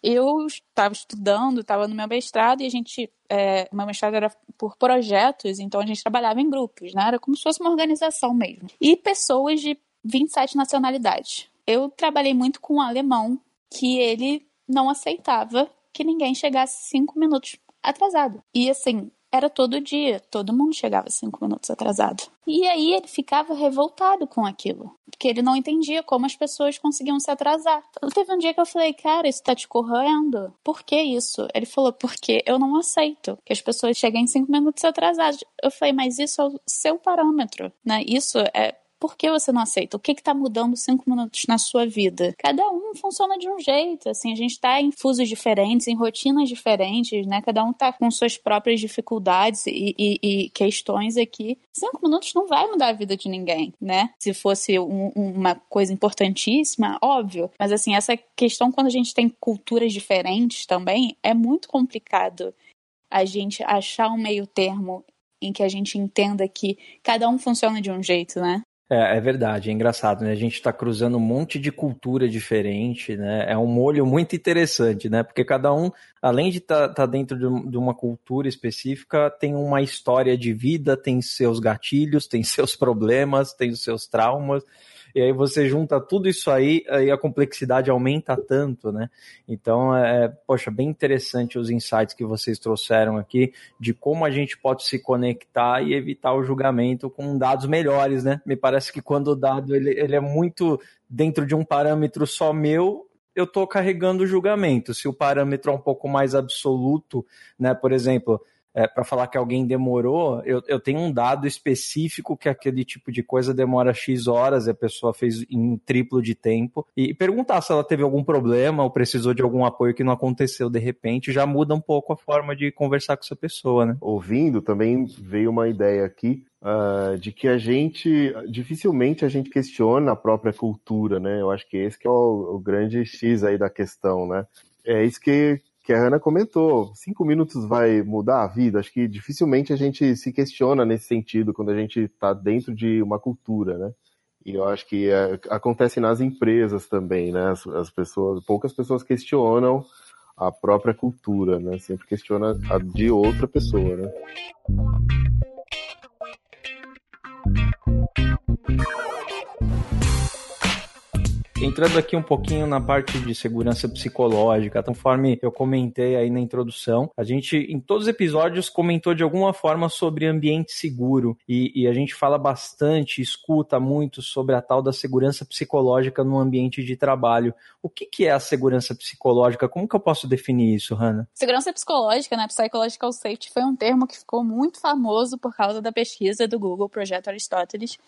Eu estava estudando, estava no meu mestrado e a gente, é, meu mestrado era por projetos, então a gente trabalhava em grupos, né? Era como se fosse uma organização mesmo. E pessoas de 27 nacionalidades. Eu trabalhei muito com um alemão que ele não aceitava que ninguém chegasse cinco minutos atrasado. E assim, era todo dia, todo mundo chegava cinco minutos atrasado. E aí ele ficava revoltado com aquilo, porque ele não entendia como as pessoas conseguiam se atrasar. Então, teve um dia que eu falei, cara, isso tá te corroendo. Por que isso? Ele falou, porque eu não aceito que as pessoas cheguem cinco minutos atrasadas. Eu falei, mas isso é o seu parâmetro, né? Isso é por que você não aceita? O que está mudando cinco minutos na sua vida? Cada um funciona de um jeito, assim, a gente está em fusos diferentes, em rotinas diferentes, né? Cada um está com suas próprias dificuldades e, e, e, questões aqui. Cinco minutos não vai mudar a vida de ninguém, né? Se fosse um, uma coisa importantíssima, óbvio. Mas, assim, essa questão, quando a gente tem culturas diferentes também, é muito complicado a gente achar um meio termo em que a gente entenda que cada um funciona de um jeito, né? É, é verdade, é engraçado, né? A gente está cruzando um monte de cultura diferente, né? É um molho muito interessante, né? Porque cada um, além de estar tá, tá dentro de, de uma cultura específica, tem uma história de vida, tem seus gatilhos, tem seus problemas, tem os seus traumas. E aí você junta tudo isso aí e a complexidade aumenta tanto, né? Então, é, é, poxa, bem interessante os insights que vocês trouxeram aqui de como a gente pode se conectar e evitar o julgamento com dados melhores, né? Me parece que quando o dado ele, ele é muito dentro de um parâmetro só meu, eu estou carregando o julgamento. Se o parâmetro é um pouco mais absoluto, né? Por exemplo, é, para falar que alguém demorou, eu, eu tenho um dado específico que aquele tipo de coisa demora X horas e a pessoa fez em triplo de tempo. E perguntar se ela teve algum problema ou precisou de algum apoio que não aconteceu de repente já muda um pouco a forma de conversar com essa pessoa, né? Ouvindo, também veio uma ideia aqui Uh, de que a gente dificilmente a gente questiona a própria cultura, né? Eu acho que esse que é o, o, grande X aí da questão, né? É isso que, que a Ana comentou, cinco minutos vai mudar a vida? Acho que dificilmente a gente se questiona nesse sentido quando a gente está dentro de uma cultura, né? E eu acho que é, acontece nas empresas também, né? As, as, pessoas, poucas pessoas questionam a própria cultura, né? Sempre questiona a de outra pessoa, né? Entrando aqui um pouquinho na parte de segurança psicológica, conforme eu comentei aí na introdução, a gente em todos os episódios comentou de alguma forma sobre ambiente seguro e, e a gente fala bastante, escuta muito sobre a tal da segurança psicológica no ambiente de trabalho. O que, que é a segurança psicológica? Como que eu posso definir isso, Hanna? Segurança psicológica, né, psychological safety, foi um termo que ficou muito famoso por causa da pesquisa do Google Projeto Aristóteles,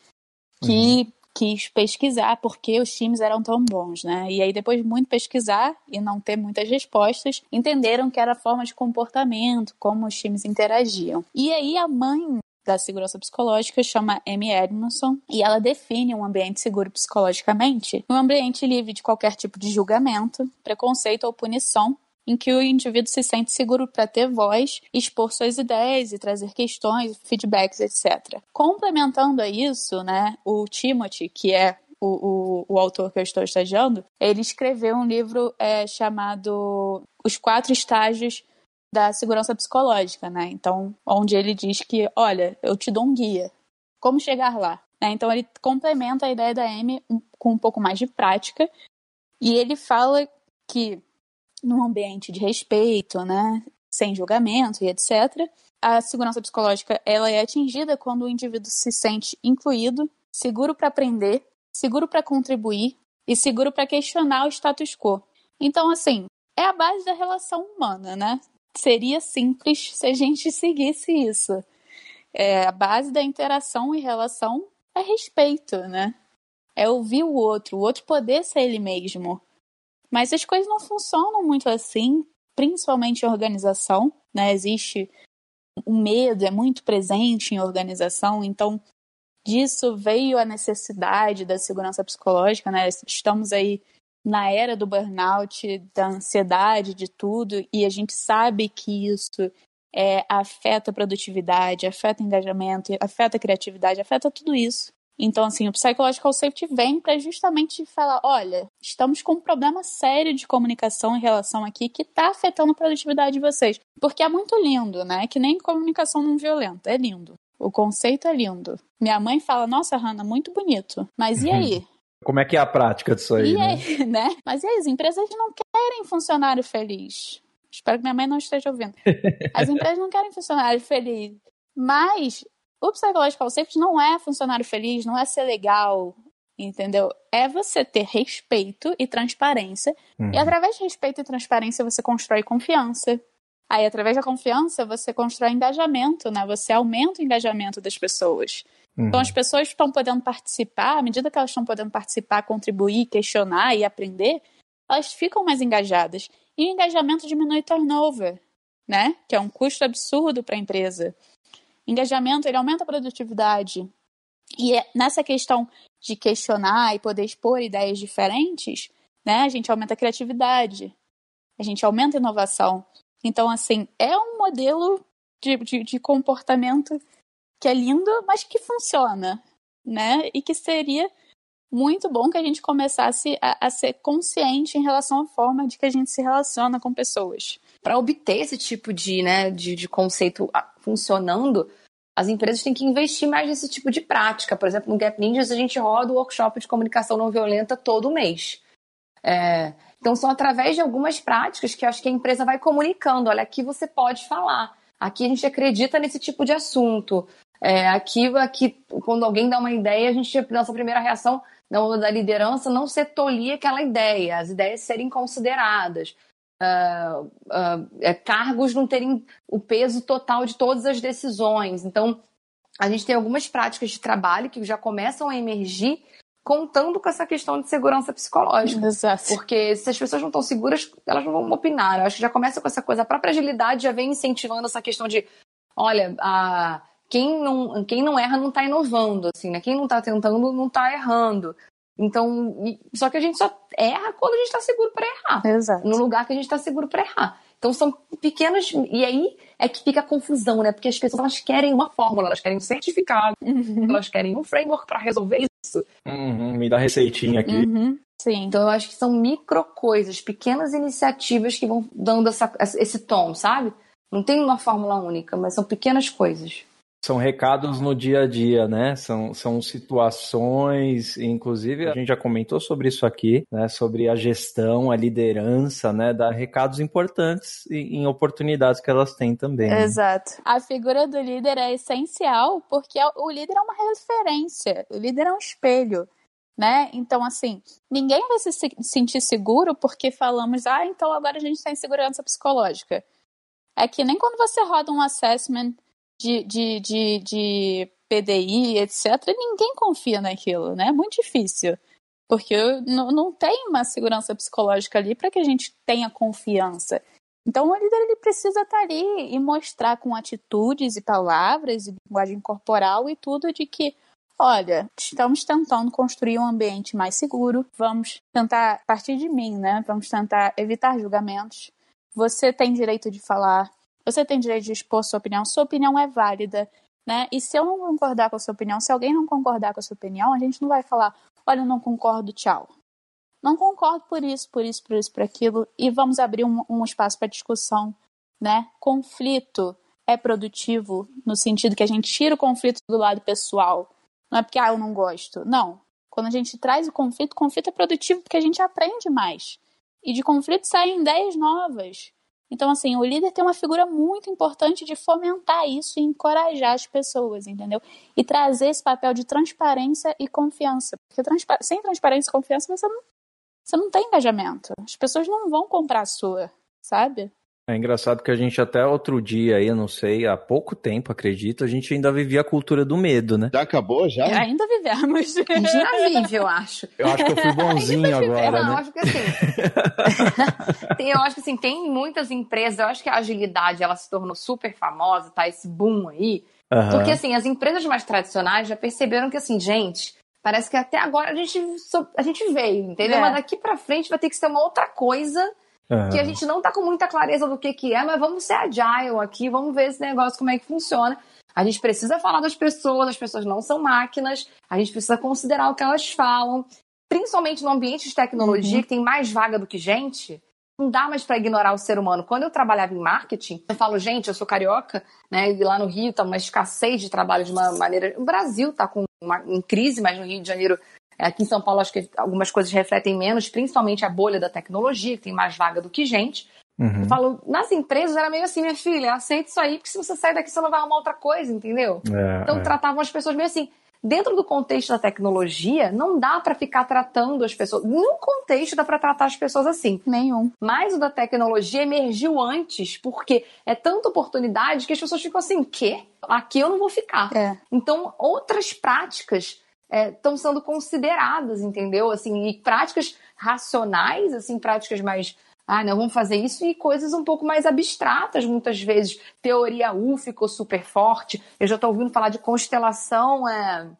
que uhum quis pesquisar por que os times eram tão bons, né? E aí, depois de muito pesquisar e não ter muitas respostas, entenderam que era forma de comportamento, como os times interagiam. E aí, a mãe da segurança psicológica chama Amy Edmondson e ela define um ambiente seguro psicologicamente um ambiente livre de qualquer tipo de julgamento, preconceito ou punição em que o indivíduo se sente seguro para ter voz, expor suas ideias e trazer questões, feedbacks, etc. Complementando a isso, né, o Timothy, que é o, o, o, autor que eu estou estagiando, ele escreveu um livro é, chamado Os Quatro Estágios da Segurança Psicológica, né? Então, onde ele diz que, olha, eu te dou um guia. Como chegar lá? Né? Então, ele complementa a ideia da Amy com um pouco mais de prática e ele fala que num ambiente de respeito, né, sem julgamento e etc. A segurança psicológica ela é atingida quando o indivíduo se sente incluído, seguro para aprender, seguro para contribuir e seguro para questionar o status quo. Então, assim, é a base da relação humana, né? seria simples se a gente seguisse isso. É, a base da interação e relação é respeito, né? É ouvir o outro, o outro poder ser ele mesmo. Mas as coisas não funcionam muito assim, principalmente em organização, né? Existe o medo, é muito presente em organização, então disso veio a necessidade da segurança psicológica, né? Estamos aí na era do burnout, da ansiedade, de tudo, e a gente sabe que isso é, afeta a produtividade, afeta engajamento, afeta a criatividade, afeta tudo isso. Então, assim, o Psychological Safety vem para justamente falar: olha, estamos com um problema sério de comunicação em relação aqui que está afetando a produtividade de vocês. Porque é muito lindo, né? Que nem comunicação não violenta. É lindo. O conceito é lindo. Minha mãe fala: nossa, Hanna, muito bonito. Mas e aí? Como é que é a prática disso aí? E né? aí, né? Mas e aí, as empresas não querem funcionário feliz. Espero que minha mãe não esteja ouvindo. As empresas não querem funcionário feliz. Mas o Psychological Safety não é funcionário feliz, não é ser legal, entendeu? É você ter respeito e transparência. Uhum. E através de respeito e transparência você constrói confiança. Aí, através da confiança, você constrói engajamento, né? Você aumenta o engajamento das pessoas. Uhum. Então, as pessoas estão podendo participar, à medida que elas estão podendo participar, contribuir, questionar e aprender, elas ficam mais engajadas. E o engajamento diminui turnover, né? Que é um custo absurdo para a empresa. Engajamento, ele aumenta a produtividade. E é nessa questão de questionar e poder expor ideias diferentes, né? A gente aumenta a criatividade, a gente aumenta a inovação. Então, assim, é um modelo de, de, de comportamento que é lindo, mas que funciona, né? E que seria muito bom que a gente começasse a, a, ser consciente em relação à forma de que a gente se relaciona com pessoas. Para obter esse tipo de, né, de, de conceito funcionando, as empresas têm que investir mais nesse tipo de prática. Por exemplo, no Gap Ninjas, a gente roda o workshop de comunicação não violenta todo mês. É, então, são através de algumas práticas que eu acho que a empresa vai comunicando. Olha, aqui você pode falar. Aqui a gente acredita nesse tipo de assunto. É, aqui, aqui, quando alguém dá uma ideia, a gente, nossa primeira reação da liderança não ser tolir aquela ideia, as ideias serem consideradas. Uh, uh, cargos não terem o peso total de todas as decisões. Então, a gente tem algumas práticas de trabalho que já começam a emergir contando com essa questão de segurança psicológica. Exato. Porque se as pessoas não estão seguras, elas não vão opinar. Eu acho que já começa com essa coisa. A própria agilidade já vem incentivando essa questão de, olha, a quem não, quem não erra não está inovando, assim, né? Quem não está tentando não está errando. Então, só que a gente só erra quando a gente está seguro para errar. Exato. No lugar que a gente está seguro para errar. Então são pequenas e aí é que fica a confusão, né? Porque as pessoas elas querem uma fórmula, elas querem um certificado, uhum. elas querem um framework para resolver isso. Uhum, me dá receitinha aqui. Uhum. Sim. Então eu acho que são micro coisas, pequenas iniciativas que vão dando essa, esse tom, sabe? Não tem uma fórmula única, mas são pequenas coisas. São recados no dia a dia, né? São, são situações, inclusive a gente já comentou sobre isso aqui, né? Sobre a gestão, a liderança, né? Dar recados importantes em oportunidades que elas têm também. Né? Exato. A figura do líder é essencial porque o líder é uma referência, o líder é um espelho. Né? Então, assim, ninguém vai se sentir seguro porque falamos, ah, então agora a gente tem segurança psicológica. É que nem quando você roda um assessment de, de, de, de PDI, etc., ninguém confia naquilo, né? É muito difícil. Porque não, tem uma segurança psicológica ali para que a gente tenha confiança. Então, o líder ele precisa estar tá ali e mostrar com atitudes e palavras e linguagem corporal e tudo de que, olha, estamos tentando construir um ambiente mais seguro, vamos tentar, a partir de mim, né? Vamos tentar evitar julgamentos. Você tem direito de falar, você tem direito de expor sua opinião, sua opinião é válida, né? E se eu não concordar com a sua opinião, se alguém não concordar com a sua opinião, a gente não vai falar, olha, eu não concordo, tchau. Não concordo por isso, por isso, por isso, por aquilo, e vamos abrir um, um espaço para discussão, né? Conflito é produtivo no sentido que a gente tira o conflito do lado pessoal. Não é porque, ah, eu não gosto. Não. Quando a gente traz o conflito, o conflito é produtivo porque a gente aprende mais. E de conflito saem ideias novas. Então, assim, o líder tem uma figura muito importante de fomentar isso e encorajar as pessoas, entendeu? E trazer esse papel de transparência e confiança. Porque transpa sem transparência e confiança você não, você não tem engajamento. As pessoas não vão comprar a sua, sabe? É engraçado que a gente até outro dia aí, não sei, há pouco tempo, acredito, a gente ainda vivia a cultura do medo, né? Já acabou, já? É, ainda vivemos. A gente ainda vive, eu acho. Eu acho que eu fui bonzinho agora, não, né? eu acho que assim. tem, eu acho que assim, tem muitas empresas, eu acho que a agilidade ela se tornou super famosa, tá? Esse boom aí. Aham. Porque assim, as empresas mais tradicionais já perceberam que assim, gente, parece que até agora a gente, a gente veio, entendeu? É. Mas daqui pra frente vai ter que ser uma outra coisa Aham. que a gente não tá com muita clareza do que que é, mas vamos ser agile aqui, vamos ver esse negócio como é que funciona. A gente precisa falar das pessoas, as pessoas não são máquinas, a gente precisa considerar o que elas falam, principalmente no ambiente de tecnologia que tem mais vaga do que gente. Não dá mais pra ignorar o ser humano. Quando eu trabalhava em marketing, eu falo, gente, eu sou carioca, né? E lá no Rio tá uma escassez de trabalho de uma maneira. O Brasil tá com uma, em crise, mas no Rio de Janeiro Aqui em São Paulo, acho que algumas coisas refletem menos, principalmente a bolha da tecnologia, que tem mais vaga do que gente. Uhum. Eu falo, nas empresas era meio assim, minha filha, aceita isso aí, porque se você sair daqui, você não vai arrumar outra coisa, entendeu? É, Então é. tratavam as pessoas meio assim. Dentro do contexto da tecnologia, não dá pra ficar tratando as pessoas. Nenhum contexto dá pra tratar as pessoas assim. Nenhum. Mas o da tecnologia emergiu antes, porque é tanta oportunidade que as pessoas ficam assim, quê? Aqui eu não vou ficar. É. Então, outras práticas estão sendo consideradas, entendeu? Assim, e práticas racionais, assim, práticas mais. Ah, não, vamos fazer isso e coisas um pouco mais abstratas, muitas vezes. Teoria U ficou super forte. Eu já estou ouvindo falar de constelação é,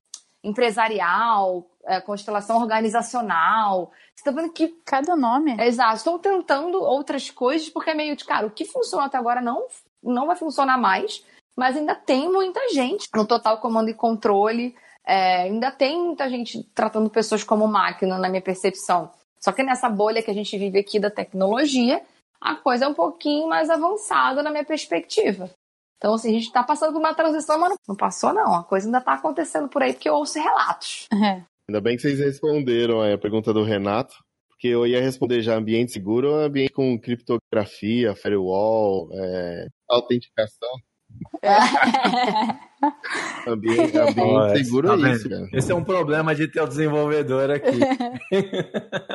empresarial, é, constelação organizacional. Você está vendo que Cada nome. é, Exato, estão tentando outras coisas, porque é meio de, cara, o que funcionou até agora não, não vai funcionar mais, mas ainda tem muita gente no total comando e controle, é, ainda tem muita gente tratando pessoas como máquina, na minha percepção. Só que nessa bolha que a gente vive aqui da tecnologia, a coisa é um pouquinho mais avançada na minha perspectiva. Então, assim, a gente está passando por uma transição, mas não, passou, não. A coisa ainda está acontecendo por aí, porque eu ouço relatos. É. Ainda bem que vocês responderam aí a pergunta do Renato, porque eu ia responder já ambiente seguro ou ambiente com criptografia, firewall, é, autenticação. Ambiente, ambiente Olha, seguro tá vendo? isso, cara. Esse é um problema de ter o desenvolvedor aqui.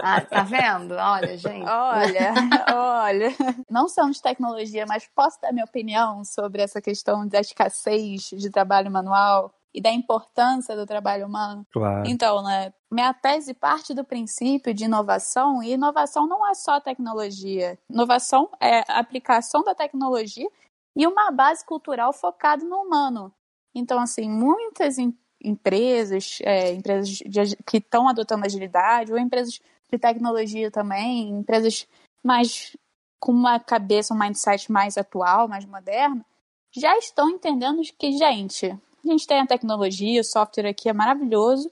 Ah, tá vendo? Olha, gente. Olha, olha. Não são de tecnologia, mas posso dar minha opinião sobre essa questão da escassez de trabalho manual e da importância do trabalho humano? Claro. Então, né, minha tese parte do princípio de inovação, e inovação não é só tecnologia. Inovação é a aplicação da tecnologia e uma base cultural focada no humano. Então, assim, muitas em- empresas, é, empresas de que estão adotando agilidade, ou empresas de tecnologia também, empresas mais com uma cabeça, um mindset mais atual, mais moderno, já estão entendendo de que, gente, a gente tem a tecnologia, o software aqui é maravilhoso,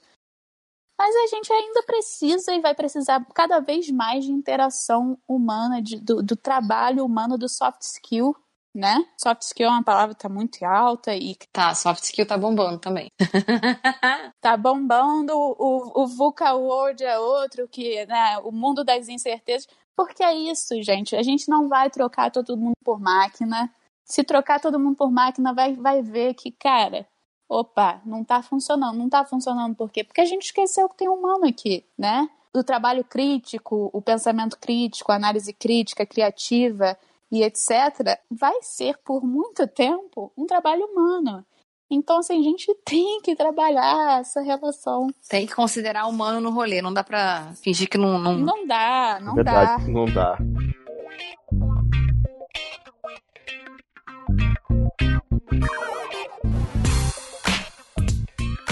mas a gente ainda precisa e vai precisar cada vez mais de interação humana, de- do, do trabalho humano, do soft skill, né? Soft skill é uma palavra que tá muito alta e Tá, soft skill tá bombando também. tá bombando, o, o VUCA World é outro, que, né, o mundo das incertezas, porque é isso, gente, a gente não vai trocar todo mundo por máquina, se trocar todo mundo por máquina, vai, vai ver que, cara, opa, não tá funcionando, não tá funcionando, por quê? Porque a gente esqueceu que tem humano aqui, né? O trabalho crítico, o pensamento crítico, a análise crítica, criativa e etc., vai ser por muito tempo um trabalho humano. Então, assim, a gente tem que trabalhar essa relação. Tem que considerar humano no rolê, não dá pra fingir que não. não... Não dá, não Verdade, dá. não dá.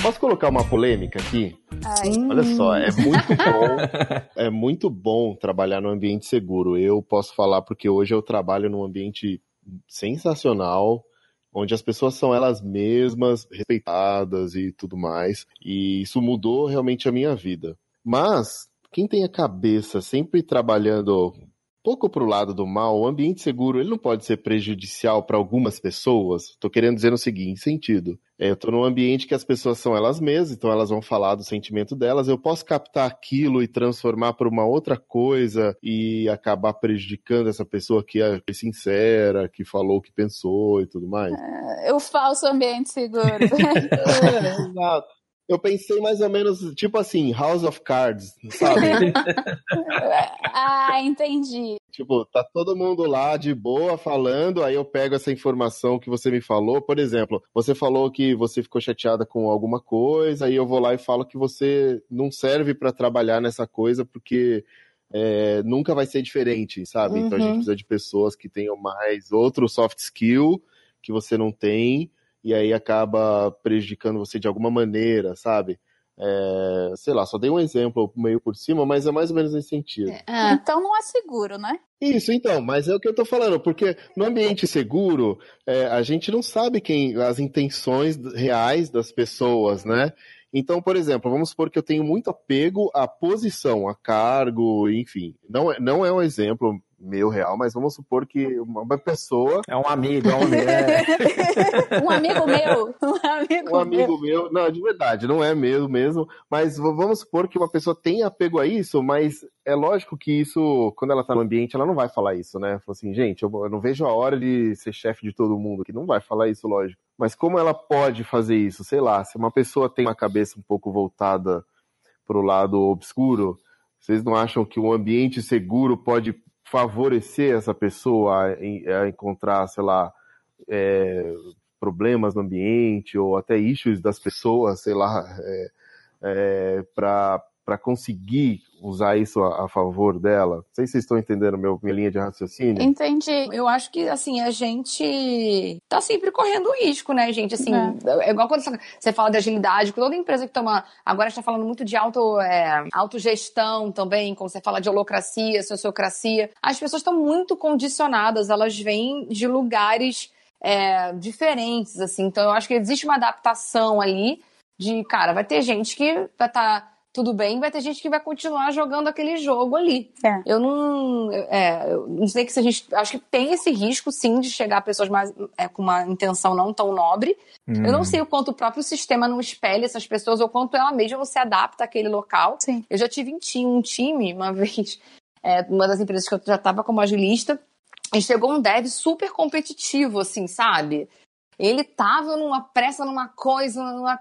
Posso colocar uma polêmica aqui? Ai, Olha só, é muito bom, é muito bom trabalhar no ambiente seguro. Eu posso falar porque hoje eu trabalho num ambiente sensacional, onde as pessoas são elas mesmas, respeitadas e tudo mais. E isso mudou realmente a minha vida. Mas quem tem a cabeça sempre trabalhando pouco pro lado do mal, o ambiente seguro ele não pode ser prejudicial para algumas pessoas. Tô querendo dizer no seguinte sentido. É, eu tô num ambiente que as pessoas são elas mesmas, então elas vão falar do sentimento delas. Eu posso captar aquilo e transformar para uma outra coisa e acabar prejudicando essa pessoa que é sincera, que falou o que pensou e tudo mais. o falso ambiente seguro. É, exato. Eu pensei mais ou menos, tipo assim, House of Cards, sabe? ah, entendi. Tipo, tá todo mundo lá de boa falando, aí eu pego essa informação que você me falou. Por exemplo, você falou que você ficou chateada com alguma coisa, aí eu vou lá e falo que você não serve para trabalhar nessa coisa porque é, nunca vai ser diferente, sabe? Uhum. Então a gente uhum. precisa de pessoas que tenham mais outro soft skill que você não tem e aí acaba prejudicando você de alguma maneira, sabe? É, sei lá, só dei um exemplo meio por cima, mas é mais ou menos nesse sentido. É, então não é seguro, né? Isso, então, mas é o que eu tô falando, porque no ambiente seguro, é, a gente não sabe quem as intenções reais das pessoas, né? Então, por exemplo, vamos supor que eu tenho muito apego à posição, a cargo, enfim. Não é, não é um exemplo meu real, mas vamos supor que uma pessoa. É um amigo, é um amigo. É. um amigo meu. Um amigo, um amigo meu. meu. Não, de verdade, não é mesmo mesmo. Mas vamos supor que uma pessoa tem apego a isso, mas é lógico que isso, quando ela tá no ambiente, ela não vai falar isso, né? Fala assim, gente, eu, eu não vejo a hora de ser chefe de todo mundo, que não vai falar isso, lógico. Mas como ela pode fazer isso? Sei lá, se uma pessoa tem uma cabeça um pouco voltada pro lado obscuro, vocês não acham que um ambiente seguro pode favorecer essa pessoa a, a encontrar, sei lá, é, problemas no ambiente ou até issues das pessoas, sei lá, é, é, para para conseguir usar isso a, a, favor dela? Não sei se vocês estão entendendo meu, minha linha de raciocínio. Entendi. Eu acho que, assim, a gente tá sempre correndo risco, né, gente? Assim, é, é igual quando você fala de agilidade, toda empresa que toma. Agora está falando muito de auto, é, autogestão também, quando você fala de holocracia, sociocracia. As pessoas estão muito condicionadas, elas vêm de lugares é, diferentes, assim. Então, eu acho que existe uma adaptação ali de, cara, vai ter gente que vai estar. Tá tudo bem, vai ter gente que vai continuar jogando aquele jogo ali. É. Eu não. É, eu não sei que se a gente. Acho que tem esse risco, sim, de chegar a pessoas mais, é, com uma intenção não tão nobre. Hum. Eu não sei o quanto o próprio sistema não espelha essas pessoas ou quanto ela mesma se adapta àquele local. Sim. Eu já tive um time, uma vez, é, uma das empresas que eu já estava como agilista, e chegou um dev super competitivo, assim, sabe? Ele tava numa pressa, numa coisa, numa,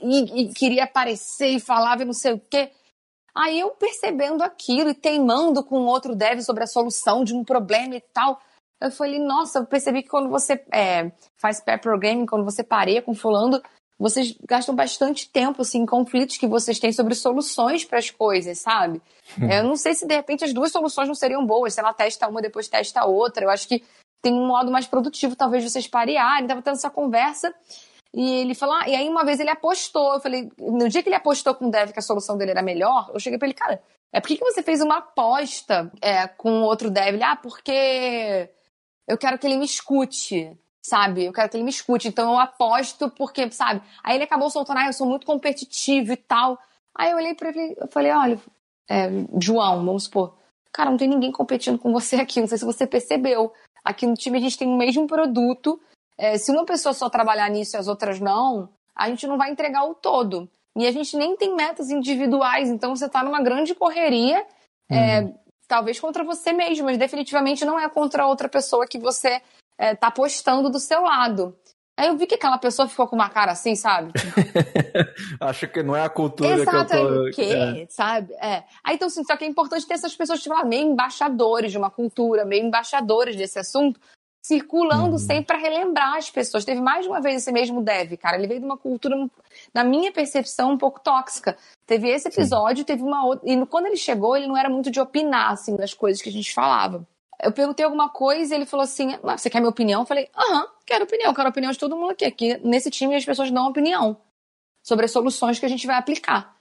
e, e, queria aparecer e falava não sei o quê. Aí eu percebendo aquilo e teimando com outro dev sobre a solução de um problema e tal, eu falei, nossa, eu percebi que quando você é, faz pair programming, quando você pareia com fulano, vocês gastam bastante tempo assim, em conflitos que vocês têm sobre soluções para as coisas, sabe? Hum. Eu não sei se de repente as duas soluções não seriam boas, se ela testa uma depois testa outra. Eu acho que tem um modo mais produtivo, talvez vocês parearem. Tava tendo essa conversa. E ele falou, ah, e aí uma vez ele apostou. Eu falei, no dia que ele apostou com o Dev que a solução dele era melhor, eu cheguei pra ele, cara, é por que, que você fez uma aposta é, com outro Dev? Ele, ah, porque eu quero que ele me escute, sabe? Eu quero que ele me escute, então eu aposto porque, sabe? Aí ele acabou soltando, ah, eu sou muito competitivo e tal. Aí eu olhei pra ele, eu falei, olha, é, João, vamos supor, cara, não tem ninguém competindo com você aqui, não sei se você percebeu. Aqui no time a gente tem o mesmo produto. É, se uma pessoa só trabalhar nisso e as outras não, a gente não vai entregar o todo. E a gente nem tem metas individuais, então você está numa grande correria, uhum. é, talvez contra você mesmo, mas definitivamente não é contra outra pessoa que você está é, tá postando do seu lado. Aí eu vi que aquela pessoa ficou com uma cara assim, sabe? Acho que não é a cultura Exato, que eu tô... o quê? É. Sabe? É. Aí então, assim, só que é importante ter essas pessoas, tipo, lá, meio embaixadores de uma cultura, meio embaixadores desse assunto, circulando uhum. sempre para relembrar as pessoas. Teve mais de uma vez esse mesmo Dev, cara. Ele veio de uma cultura, na minha percepção, um pouco tóxica. Teve esse episódio, Sim. teve uma outra. E quando ele chegou, ele não era muito de opinar, assim, das coisas que a gente falava eu perguntei alguma coisa e ele falou assim: Você quer minha opinião? Eu falei: Aham, quero opinião, quero opinião de todo mundo aqui. Aqui nesse time as pessoas dão opinião sobre as soluções que a gente vai aplicar.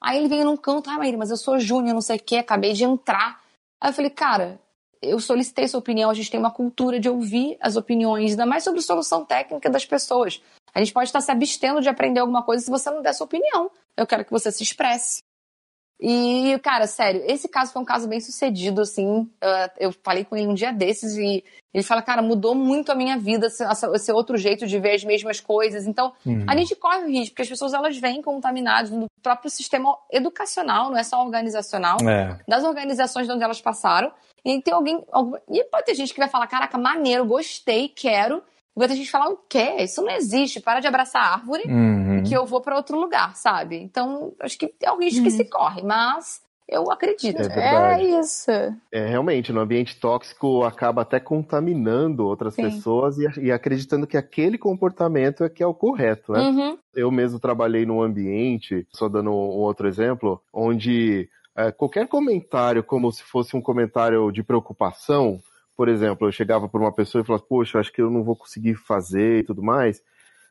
Aí ele veio num canto: Ah, Maíra, mas eu sou júnior, não sei o quê, acabei de entrar. Aí eu falei: Cara, eu solicitei sua opinião, a gente tem uma cultura de ouvir as opiniões, ainda mais sobre solução técnica das pessoas. A gente pode estar se abstendo de aprender alguma coisa se você não der sua opinião. Eu quero que você se expresse. E, cara, sério, esse caso foi um caso bem sucedido, assim. Eu falei com ele um dia desses e ele fala, cara, mudou muito a minha vida, esse, outro jeito de ver as mesmas coisas. Então, uhum. a gente corre o risco, porque as pessoas elas vêm contaminadas no próprio sistema educacional, não é só organizacional, é. das organizações onde elas passaram. E tem alguém. E pode ter gente que vai falar, caraca, maneiro, gostei, quero. Muita gente fala, o quê? Isso não existe, para de abraçar a árvore Uhum. que eu vou para outro lugar, sabe? Então, acho que é um risco que Uhum. se corre, mas eu acredito. É. É isso. É, realmente, no ambiente tóxico acaba até contaminando outras Sim. pessoas e, e acreditando que aquele comportamento é que é o correto, né? Uhum. Eu mesmo trabalhei num ambiente, só dando um outro exemplo, onde é, qualquer comentário, como se fosse um comentário de preocupação, por exemplo, eu chegava por uma pessoa e falava, poxa, acho que eu não vou conseguir fazer e tudo mais,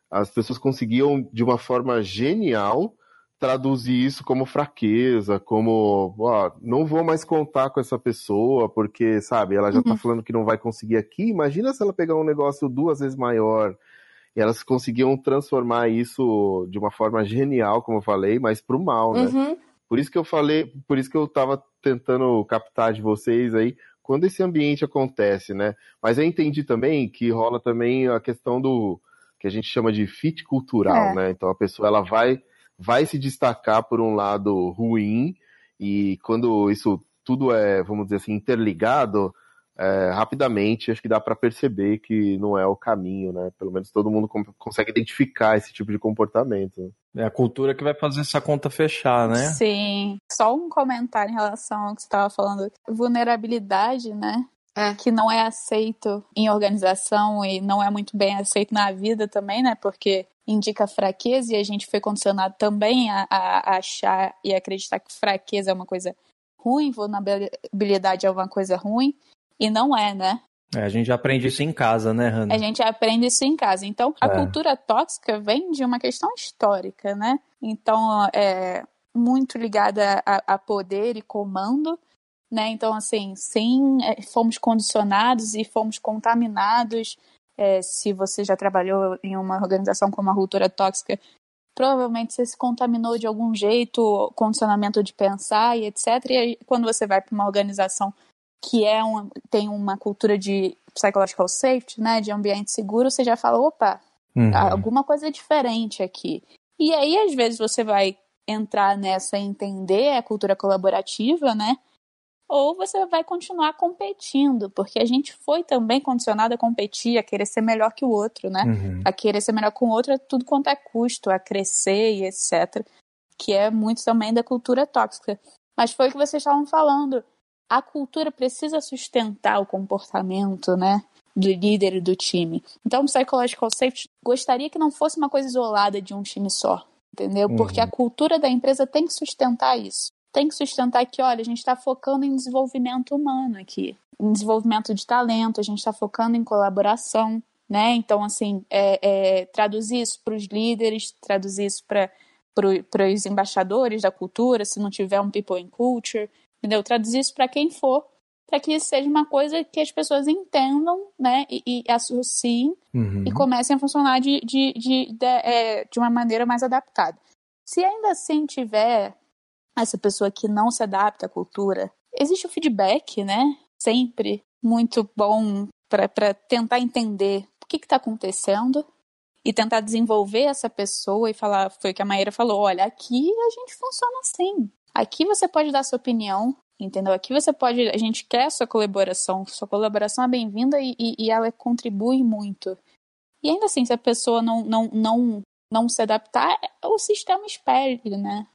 as pessoas conseguiam, de uma forma genial, traduzir isso como fraqueza, como, ó, não vou mais contar com essa pessoa, porque, sabe, ela já tá Uhum. falando que não vai conseguir aqui, imagina se ela pegar um negócio duas vezes maior. E elas conseguiam transformar isso de uma forma genial, como eu falei, mas pro mal, né? Uhum. Por isso que eu falei, por isso que eu tava tentando captar de vocês aí quando esse ambiente acontece, né? Mas eu entendi também que rola também a questão do que a gente chama de fit cultural, É. né? Então a pessoa ela vai vai se destacar por um lado ruim e quando isso tudo é, vamos dizer assim, interligado, é, rapidamente acho que dá para perceber que não é o caminho, né? Pelo menos todo mundo com- consegue identificar esse tipo de comportamento. É a cultura que vai fazer essa conta fechar, né? Sim. Só um comentário em relação ao que você estava falando. Vulnerabilidade, né? É. Que não é aceito em organização e não é muito bem aceito na vida também, né? Porque indica fraqueza e a gente foi condicionado também a, a- a achar e acreditar que fraqueza é uma coisa ruim, vulnerabilidade é uma coisa ruim. E não é, né? É, a gente aprende isso em casa, né, Hannah? A gente aprende isso em casa. Então, a É. cultura tóxica vem de uma questão histórica, né? Então, é muito ligada a, a poder e comando, né? Então, assim, sim, é, fomos condicionados e fomos contaminados. É, se você já trabalhou em uma organização com uma cultura tóxica, provavelmente você se contaminou de algum jeito, condicionamento de pensar e etc. E aí, quando você vai para uma organização que é um, tem uma cultura de psychological safety, né, de ambiente seguro, você já fala, opa, Uhum. alguma coisa é diferente aqui. E aí, às vezes, você vai entrar nessa e entender a cultura colaborativa, né? Ou você vai continuar competindo, porque a gente foi também condicionado a competir, a querer ser melhor que o outro, né? Uhum. A querer ser melhor com o outro a tudo quanto é custo, a crescer e etc. Que é muito também da cultura tóxica. Mas foi o que vocês estavam falando. A cultura precisa sustentar o comportamento, né? Do líder e do time. Então, o Psychological Safety gostaria que não fosse uma coisa isolada de um time só, entendeu? Uhum. Porque a cultura da empresa tem que sustentar isso. Tem que sustentar que, olha, a gente está focando em desenvolvimento humano aqui, em desenvolvimento de talento, a gente está focando em colaboração, né? Então, assim, é, é, traduzir isso para os líderes, traduzir isso para os embaixadores da cultura, se não tiver um people in culture, entendeu? Traduzir isso para quem for, para que isso seja uma coisa que as pessoas entendam, né? E, e associem Uhum. e comecem a funcionar de, de, de, de, é, de uma maneira mais adaptada. Se ainda assim tiver essa pessoa que não se adapta à cultura, existe o feedback, né? Sempre muito bom para tentar entender o que está acontecendo e tentar desenvolver essa pessoa e falar, foi o que a Maíra falou, olha, aqui a gente funciona assim. Aqui você pode dar sua opinião, entendeu? Aqui você pode, a gente quer a sua colaboração, sua colaboração é bem-vinda e, e, e ela contribui muito. E ainda assim, se a pessoa não, não, não, não se adaptar, o sistema espere, né?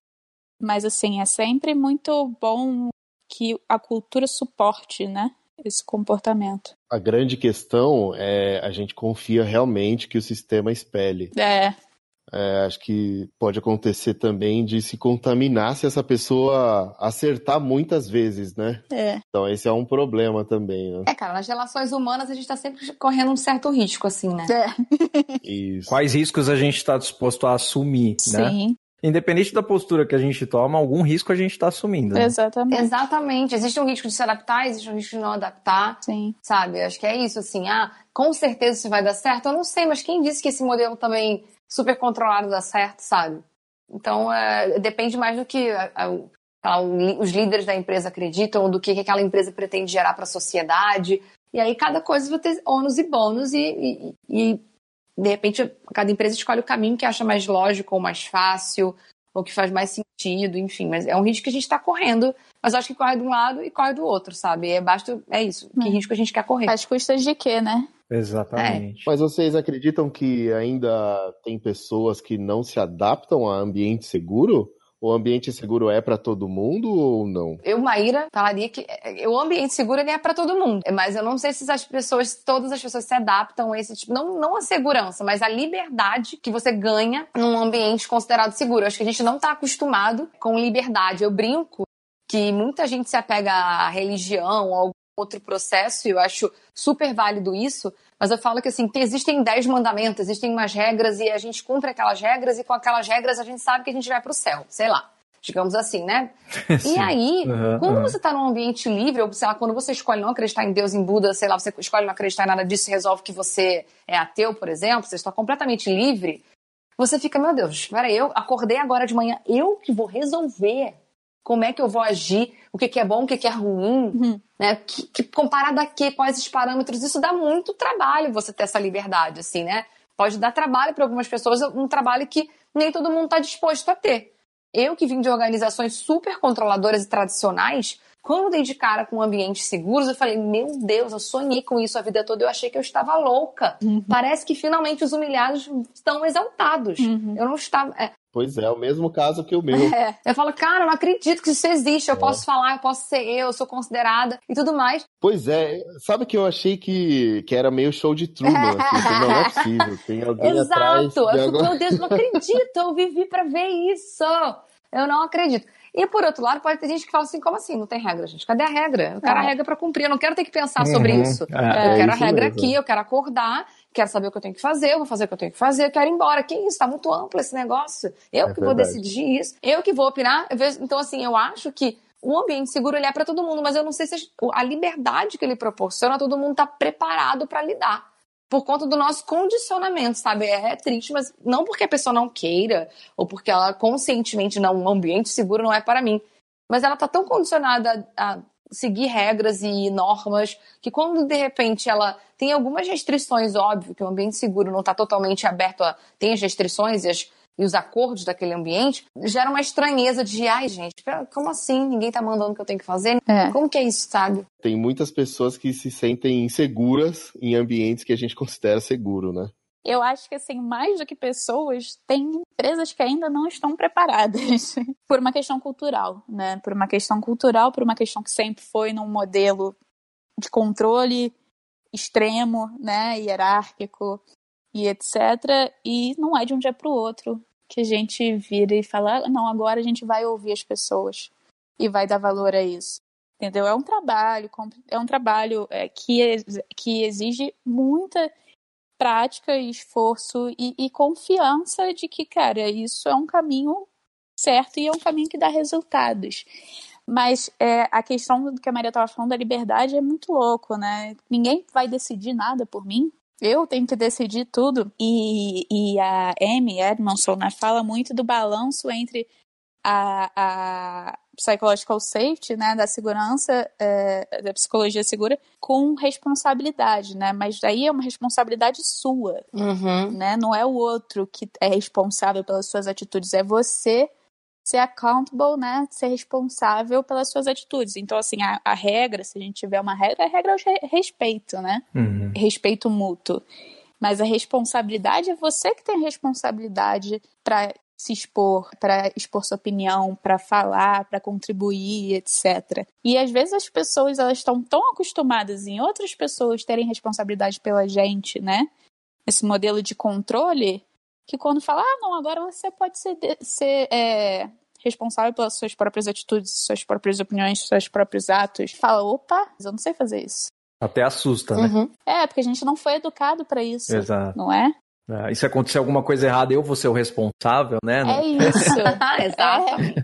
Mas assim, é sempre muito bom que a cultura suporte, né? Esse comportamento. A grande questão é a gente confia realmente que o sistema espelhe. É, É, acho que pode acontecer também de se contaminar se essa pessoa acertar muitas vezes, né? é. Então esse é um problema também, né? É, cara, nas relações humanas a gente tá sempre correndo um certo risco, assim, né? é. Isso. Quais riscos a gente está disposto a assumir, né? Sim, Independente da postura que a gente toma, algum risco a gente está assumindo. né? exatamente. Exatamente. Existe um risco de se adaptar, existe um risco de não adaptar, Sim. sabe? Acho que é isso, assim. Ah, com certeza isso vai dar certo. Eu não sei, mas quem disse que esse modelo também super controlado dá certo, sabe? Então, é, depende mais do que a- a- os líderes da empresa acreditam, do que, que aquela empresa pretende gerar para a sociedade. E aí, cada coisa vai ter ônus e bônus, e, e- e, de repente, cada empresa escolhe o caminho que acha mais lógico ou mais fácil, ou que faz mais sentido, enfim. Mas é um risco que a gente está correndo, mas acho que corre de um lado e corre do outro, sabe? É, basta, é isso. Que É. risco a gente quer correr? Às custas de quê, né? Exatamente. É. Mas vocês acreditam que ainda tem pessoas que não se adaptam a ambiente seguro? O ambiente seguro é para todo mundo ou não? Eu, Maíra, falaria que é, o ambiente seguro ele é para todo mundo. Mas eu não sei se as pessoas, todas as pessoas se adaptam a esse tipo, não, não a segurança, mas a liberdade que você ganha num ambiente considerado seguro. Eu acho que a gente não está acostumado com liberdade. Eu brinco que muita gente se apega à religião ou outro processo, e eu acho super válido isso, mas eu falo que assim, existem dez mandamentos, existem umas regras e a gente cumpre aquelas regras e com aquelas regras a gente sabe que a gente vai para o céu, sei lá. Digamos assim, né? e aí, uhum, quando uhum. você está num ambiente livre, ou sei lá, quando você escolhe não acreditar em Deus, em Buda, sei lá, você escolhe não acreditar em nada disso, resolve que você é ateu, por exemplo, você está completamente livre, você fica, meu Deus, peraí, eu acordei agora de manhã, eu que vou resolver como é que eu vou agir, o que, que é bom, o que, que é ruim, uhum. né? Que, que, comparado a quê, quais os parâmetros, isso dá muito trabalho você ter essa liberdade, assim, né? Pode dar trabalho para algumas pessoas, um trabalho que nem todo mundo está disposto a ter. Eu que vim de organizações super controladoras e tradicionais, quando dei de cara com ambientes seguros, eu falei: Meu Deus, eu sonhei com isso a vida toda, eu achei que eu estava louca. Uhum. Parece que finalmente os humilhados estão exaltados. Uhum. Eu não estava. É, Pois é, o mesmo caso que o meu. É. Eu falo, cara, eu não acredito que isso existe. Eu é. posso falar, eu posso ser eu, eu sou considerada e tudo mais. Pois é, sabe que eu achei que, que era meio show de Truman, assim, não é possível. Tem alguém Exato. atrás. Eu fico, meu Deus, não acredito, eu vivi para ver isso. Eu não acredito. E por outro lado, pode ter gente que fala assim: como assim? Não tem regra, gente? Cadê a regra? Eu quero é. a regra para cumprir, eu não quero ter que pensar uhum. sobre isso. É, eu quero a regra mesmo. aqui, eu quero acordar quero saber o que eu tenho que fazer, eu vou fazer o que eu tenho que fazer, eu quero ir embora. Que isso? Tá muito amplo esse negócio. Eu é que verdade. vou decidir isso, eu que vou opinar. Então, assim, eu acho que o ambiente seguro ele é para todo mundo, mas eu não sei se a liberdade que ele proporciona, todo mundo tá preparado para lidar. Por conta do nosso condicionamento, sabe? É triste, mas não porque a pessoa não queira, ou porque ela conscientemente não, um ambiente seguro não é para mim. Mas ela tá tão condicionada a seguir regras e normas, que quando de repente ela tem algumas restrições, óbvio, que o ambiente seguro não está totalmente aberto a. tem as restrições e, as, e, os acordos daquele ambiente, gera uma estranheza de, ai, gente, como assim? Ninguém está mandando o que eu tenho que fazer? É. Como que é isso, sabe? Tem muitas pessoas que se sentem inseguras em ambientes que a gente considera seguro, né? Eu acho que assim, mais do que pessoas, tem empresas que ainda não estão preparadas por uma questão cultural, né? Por uma questão cultural, por uma questão que sempre foi num modelo de controle extremo, né, hierárquico e etc. E não é de um dia para o outro que a gente vira e fala, ah, não, agora a gente vai ouvir as pessoas e vai dar valor a isso. Entendeu? É um trabalho, é um trabalho é, que, que exige muita prática e esforço e, e confiança de que, cara, isso é um caminho certo e é um caminho que dá resultados. Mas é, a questão do que a Maria estava falando da liberdade é muito louco, né? Ninguém vai decidir nada por mim. Eu tenho que decidir tudo. E, e a Amy Edmondson né, fala muito do balanço entre a, a psychological safety, né, da segurança, é, da psicologia segura, com responsabilidade, né? Mas daí é uma responsabilidade sua, uhum. né? Não é o outro que é responsável pelas suas atitudes, é você ser accountable, né? Ser responsável pelas suas atitudes. Então, assim, a, a regra, se a gente tiver uma regra, a regra é o respeito, né? Uhum. Respeito mútuo. Mas a responsabilidade é você que tem a responsabilidade para se expor, para expor sua opinião, para falar, para contribuir, etc. E às vezes as pessoas elas estão tão acostumadas em outras pessoas terem responsabilidade pela gente, né? Esse modelo de controle, que quando fala, ah, não, agora você pode ser, ser é, responsável pelas suas próprias atitudes, suas próprias opiniões, seus próprios atos, fala, opa, eu não sei fazer isso. Até assusta, né? Uhum. É, porque a gente não foi educado para isso, Exato. não é? É, e se acontecer alguma coisa errada, eu vou ser o responsável, né? É isso. É.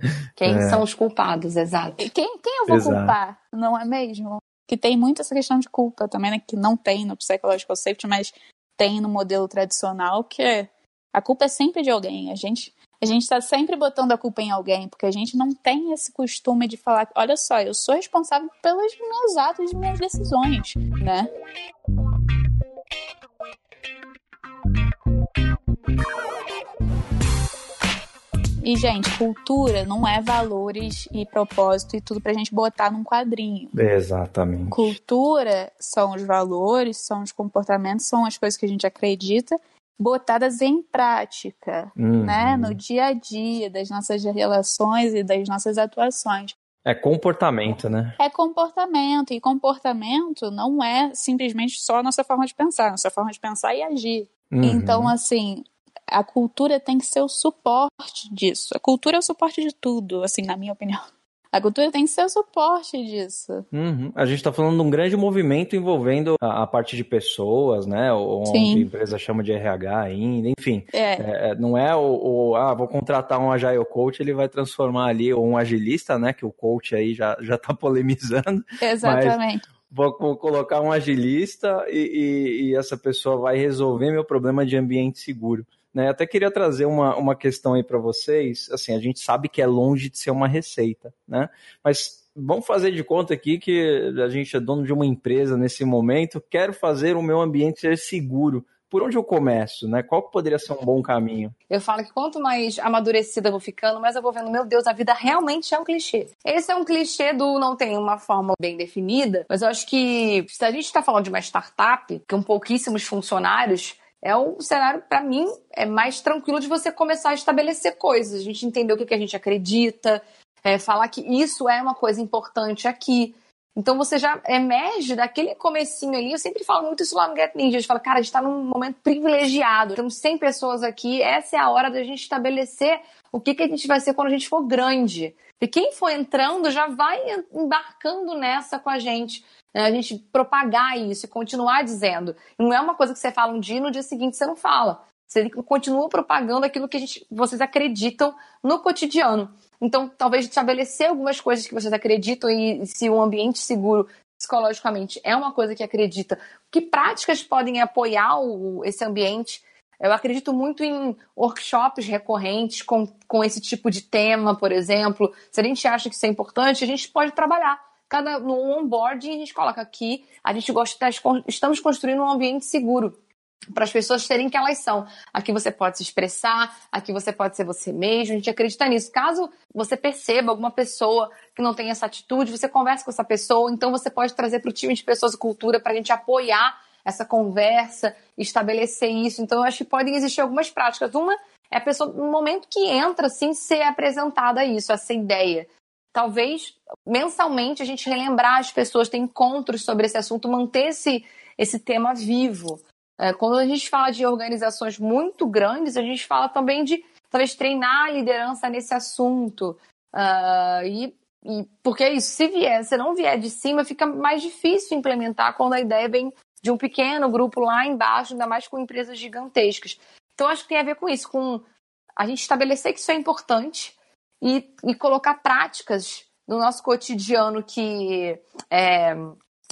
Quem é. são os culpados, exato. Quem, quem eu vou exato. culpar, não é mesmo? Que tem muito essa questão de culpa também, né? Que não tem no Psychological Safety, mas tem no modelo tradicional, que a culpa é sempre de alguém. A gente a gente está sempre botando a culpa em alguém, porque a gente não tem esse costume de falar, olha só, eu sou responsável pelos meus atos e minhas decisões, né? E, gente, cultura não é valores e propósito e tudo pra gente botar num quadrinho. Exatamente. Cultura são os valores, são os comportamentos, são as coisas que a gente acredita botadas em prática, Uhum. né? No dia a dia das nossas relações e das nossas atuações. É comportamento, né? É comportamento, e comportamento não é simplesmente só a nossa forma de pensar, nossa forma de pensar e agir. Uhum. Então, assim, a cultura tem que ser o suporte disso. A cultura é o suporte de tudo, assim, na minha opinião. A cultura tem que ser o suporte disso. Uhum. A gente está falando de um grande movimento envolvendo a, a parte de pessoas, né? Ou onde Sim. a empresa chama de RH ainda, enfim. É, É, é, não é o, o, ah, vou contratar um Agile Coach, ele vai transformar ali, ou um agilista, né? Que o coach aí já, já tá polemizando. exatamente. Vou, vou colocar um agilista e, e- e essa pessoa vai resolver meu problema de ambiente seguro. Né? Até queria trazer uma, uma questão aí para vocês. Assim, a gente sabe que é longe de ser uma receita, né? Mas vamos fazer de conta aqui que a gente é dono de uma empresa nesse momento. Quero fazer o meu ambiente ser seguro. Por onde eu começo, né? Qual poderia ser um bom caminho? Eu falo que quanto mais amadurecida eu vou ficando, mais eu vou vendo, meu Deus, a vida realmente é um clichê. Esse é um clichê do não tem uma forma bem definida, mas eu acho que se a gente está falando de uma startup com pouquíssimos funcionários, é um cenário, para mim, é mais tranquilo de você começar a estabelecer coisas, a gente entender o que, que a gente acredita, é, falar que isso é uma coisa importante aqui. Então você já emerge daquele comecinho ali. Eu sempre falo muito isso lá no Get Ninja. A gente fala, cara, a gente tá num momento privilegiado. Temos 100 pessoas aqui. Essa é a hora da gente estabelecer o que, que a gente vai ser quando a gente for grande. E quem for entrando já vai embarcando nessa com a gente. né? A gente propagar isso e continuar dizendo. Não é uma coisa que você fala um dia e no dia seguinte você não fala. Você continua propagando aquilo que gente, vocês acreditam no cotidiano. Então, talvez estabelecer algumas coisas que vocês acreditam e se um ambiente seguro psicologicamente é uma coisa que acredita, que práticas podem apoiar o, esse ambiente? Eu acredito muito em workshops recorrentes com, com esse tipo de tema, por exemplo. Se a gente acha que isso é importante, a gente pode trabalhar. Cada, no onboarding, a gente coloca aqui, a gente gosta, estamos construindo um ambiente seguro para as pessoas serem que elas são. Aqui você pode se expressar, aqui você pode ser você mesmo, a gente acredita nisso. Caso você perceba alguma pessoa que não tem essa atitude, você conversa com essa pessoa, então você pode trazer para o time de pessoas e cultura para a gente apoiar essa conversa, estabelecer isso. Então, eu acho que podem existir algumas práticas. Uma é a pessoa, no momento que entra, assim, ser apresentada a isso, essa ideia. Talvez, mensalmente, a gente relembrar as pessoas, ter encontros sobre esse assunto, manter esse, esse tema vivo. Quando a gente fala de organizações muito grandes, a gente fala também de talvez treinar a liderança nesse assunto. Uh, e, e, porque é isso, se vier, se não vier de cima, fica mais difícil implementar quando a ideia vem de um pequeno grupo lá embaixo, ainda mais com empresas gigantescas. Então, acho que tem a ver com isso, com a gente estabelecer que isso é importante e, e colocar práticas no nosso cotidiano que é,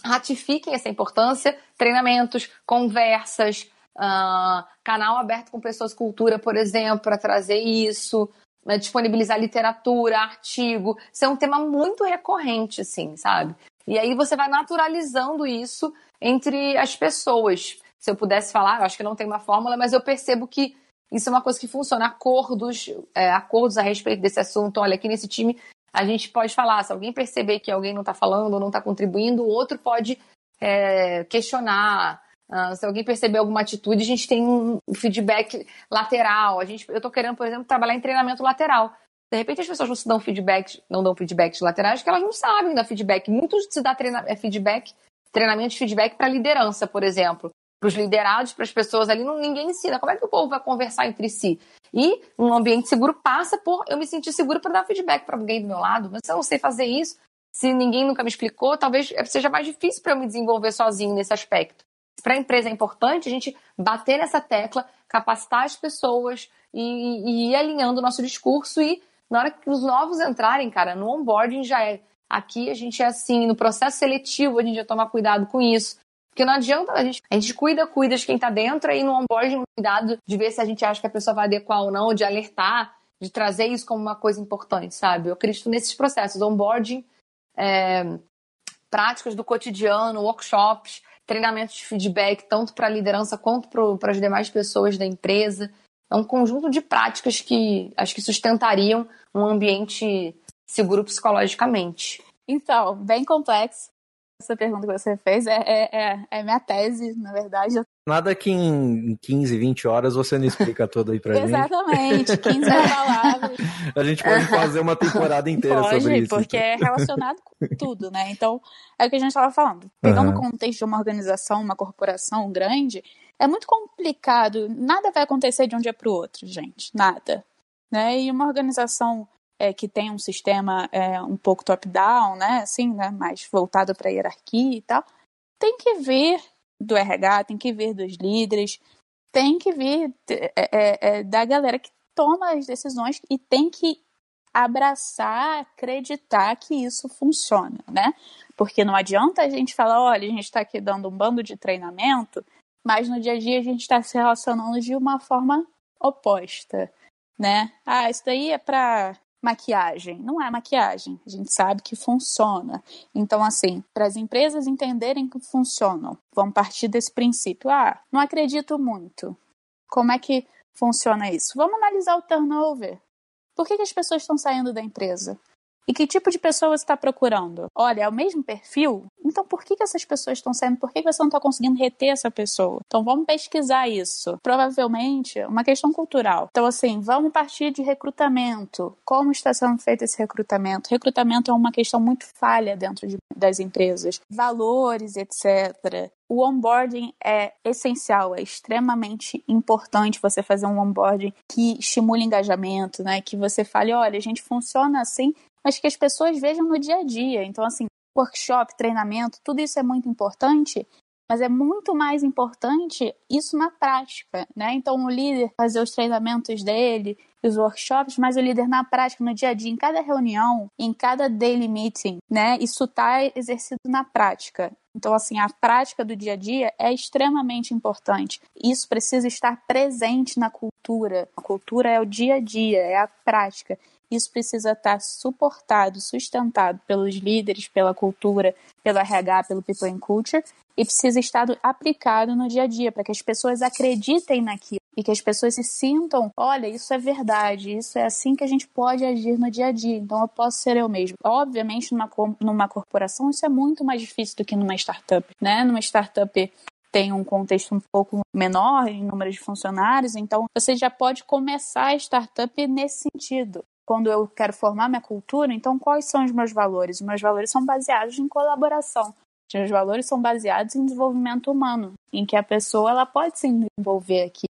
ratifiquem essa importância, treinamentos, conversas, uh, canal aberto com pessoas cultura, por exemplo, para trazer isso, né, disponibilizar literatura, artigo. Isso é um tema muito recorrente, assim, sabe? E aí você vai naturalizando isso entre as pessoas. Se eu pudesse falar, eu acho que não tem uma fórmula, mas eu percebo que isso é uma coisa que funciona. Acordos, é, acordos a respeito desse assunto. Olha, aqui nesse time a gente pode falar, se alguém perceber que alguém não está falando ou não está contribuindo, o outro pode é, questionar. Uh, se alguém perceber alguma atitude, a gente tem um feedback lateral. A gente, eu estou querendo, por exemplo, trabalhar em treinamento lateral. De repente as pessoas não se dão feedback, não dão feedbacks laterais, porque elas não sabem dar feedback. Muito se dá treina, é feedback, treinamento de feedback para liderança, por exemplo. Para os liderados, para as pessoas ali, não, ninguém ensina. Como é que o povo vai conversar entre si? E um ambiente seguro passa por eu me sentir seguro para dar feedback para alguém do meu lado. Mas se eu não sei fazer isso, se ninguém nunca me explicou, talvez seja mais difícil para eu me desenvolver sozinho nesse aspecto. Para a empresa é importante a gente bater nessa tecla, capacitar as pessoas e, e ir alinhando o nosso discurso e na hora que os novos entrarem, cara, no onboarding já é. Aqui a gente é assim, no processo seletivo a gente já toma cuidado com isso. Porque não adianta a gente. A gente cuida, cuida de quem tá dentro, aí no onboarding, cuidado de ver se a gente acha que a pessoa vai adequar ou não, de alertar, de trazer isso como uma coisa importante, sabe? Eu acredito nesses processos, onboarding, é, práticas do cotidiano, workshops, treinamentos de feedback, tanto para a liderança quanto para as demais pessoas da empresa. é um conjunto de práticas que acho que sustentariam um ambiente seguro psicologicamente. Então, bem complexo. Essa pergunta que você fez é, é, é, é minha tese, na verdade. Nada que em 15, 20 horas você não explica tudo aí pra gente. Exatamente, 15 palavras. A gente pode fazer uma temporada inteira pode, sobre isso. porque é relacionado com tudo, né? Então, é o que a gente estava falando. Pegando uhum. o contexto de uma organização, uma corporação grande, é muito complicado. Nada vai acontecer de um dia para o outro, gente. Nada. Né? E uma organização é, que tem um sistema é, um pouco top-down, né, assim, né, mais voltado para hierarquia e tal, tem que vir do RH, tem que vir dos líderes, tem que vir é, é, é, da galera que toma as decisões e tem que abraçar, acreditar que isso funciona, né? Porque não adianta a gente falar, olha, a gente está aqui dando um bando de treinamento, mas no dia a dia a gente está se relacionando de uma forma oposta, né? Ah, isso daí é para maquiagem. Não é maquiagem, a gente sabe que funciona. Então, assim, para as empresas entenderem que funcionam, vamos partir desse princípio. Ah, não acredito muito. Como é que funciona isso? Vamos analisar o turnover. Por que, que as pessoas estão saindo da empresa? E que tipo de pessoa você está procurando? Olha, é o mesmo perfil? Então por que, que essas pessoas estão saindo? Por que, que você não está conseguindo reter essa pessoa? Então vamos pesquisar isso. Provavelmente uma questão cultural. Então, assim, vamos partir de recrutamento. Como está sendo feito esse recrutamento? Recrutamento é uma questão muito falha dentro de, das empresas. Valores, etc. O onboarding é essencial, é extremamente importante você fazer um onboarding que estimule engajamento, né? Que você fale, olha, a gente funciona assim mas que as pessoas vejam no dia a dia. Então, assim, workshop, treinamento, tudo isso é muito importante, mas é muito mais importante isso na prática, né? Então, o líder fazer os treinamentos dele, os workshops, mas o líder na prática, no dia a dia, em cada reunião, em cada daily meeting, né? Isso está exercido na prática. Então, assim, a prática do dia a dia é extremamente importante. Isso precisa estar presente na cultura. A cultura é o dia a dia, é a prática. Isso precisa estar suportado, sustentado pelos líderes, pela cultura, pelo RH, pelo People and Culture, e precisa estar aplicado no dia a dia, para que as pessoas acreditem naquilo e que as pessoas se sintam: olha, isso é verdade, isso é assim que a gente pode agir no dia a dia, então eu posso ser eu mesmo. Obviamente, numa, numa corporação, isso é muito mais difícil do que numa startup, né? Numa startup tem um contexto um pouco menor em número de funcionários, então você já pode começar a startup nesse sentido quando eu quero formar minha cultura, então quais são os meus valores? Os meus valores são baseados em colaboração. Os meus valores são baseados em desenvolvimento humano, em que a pessoa ela pode se desenvolver aqui.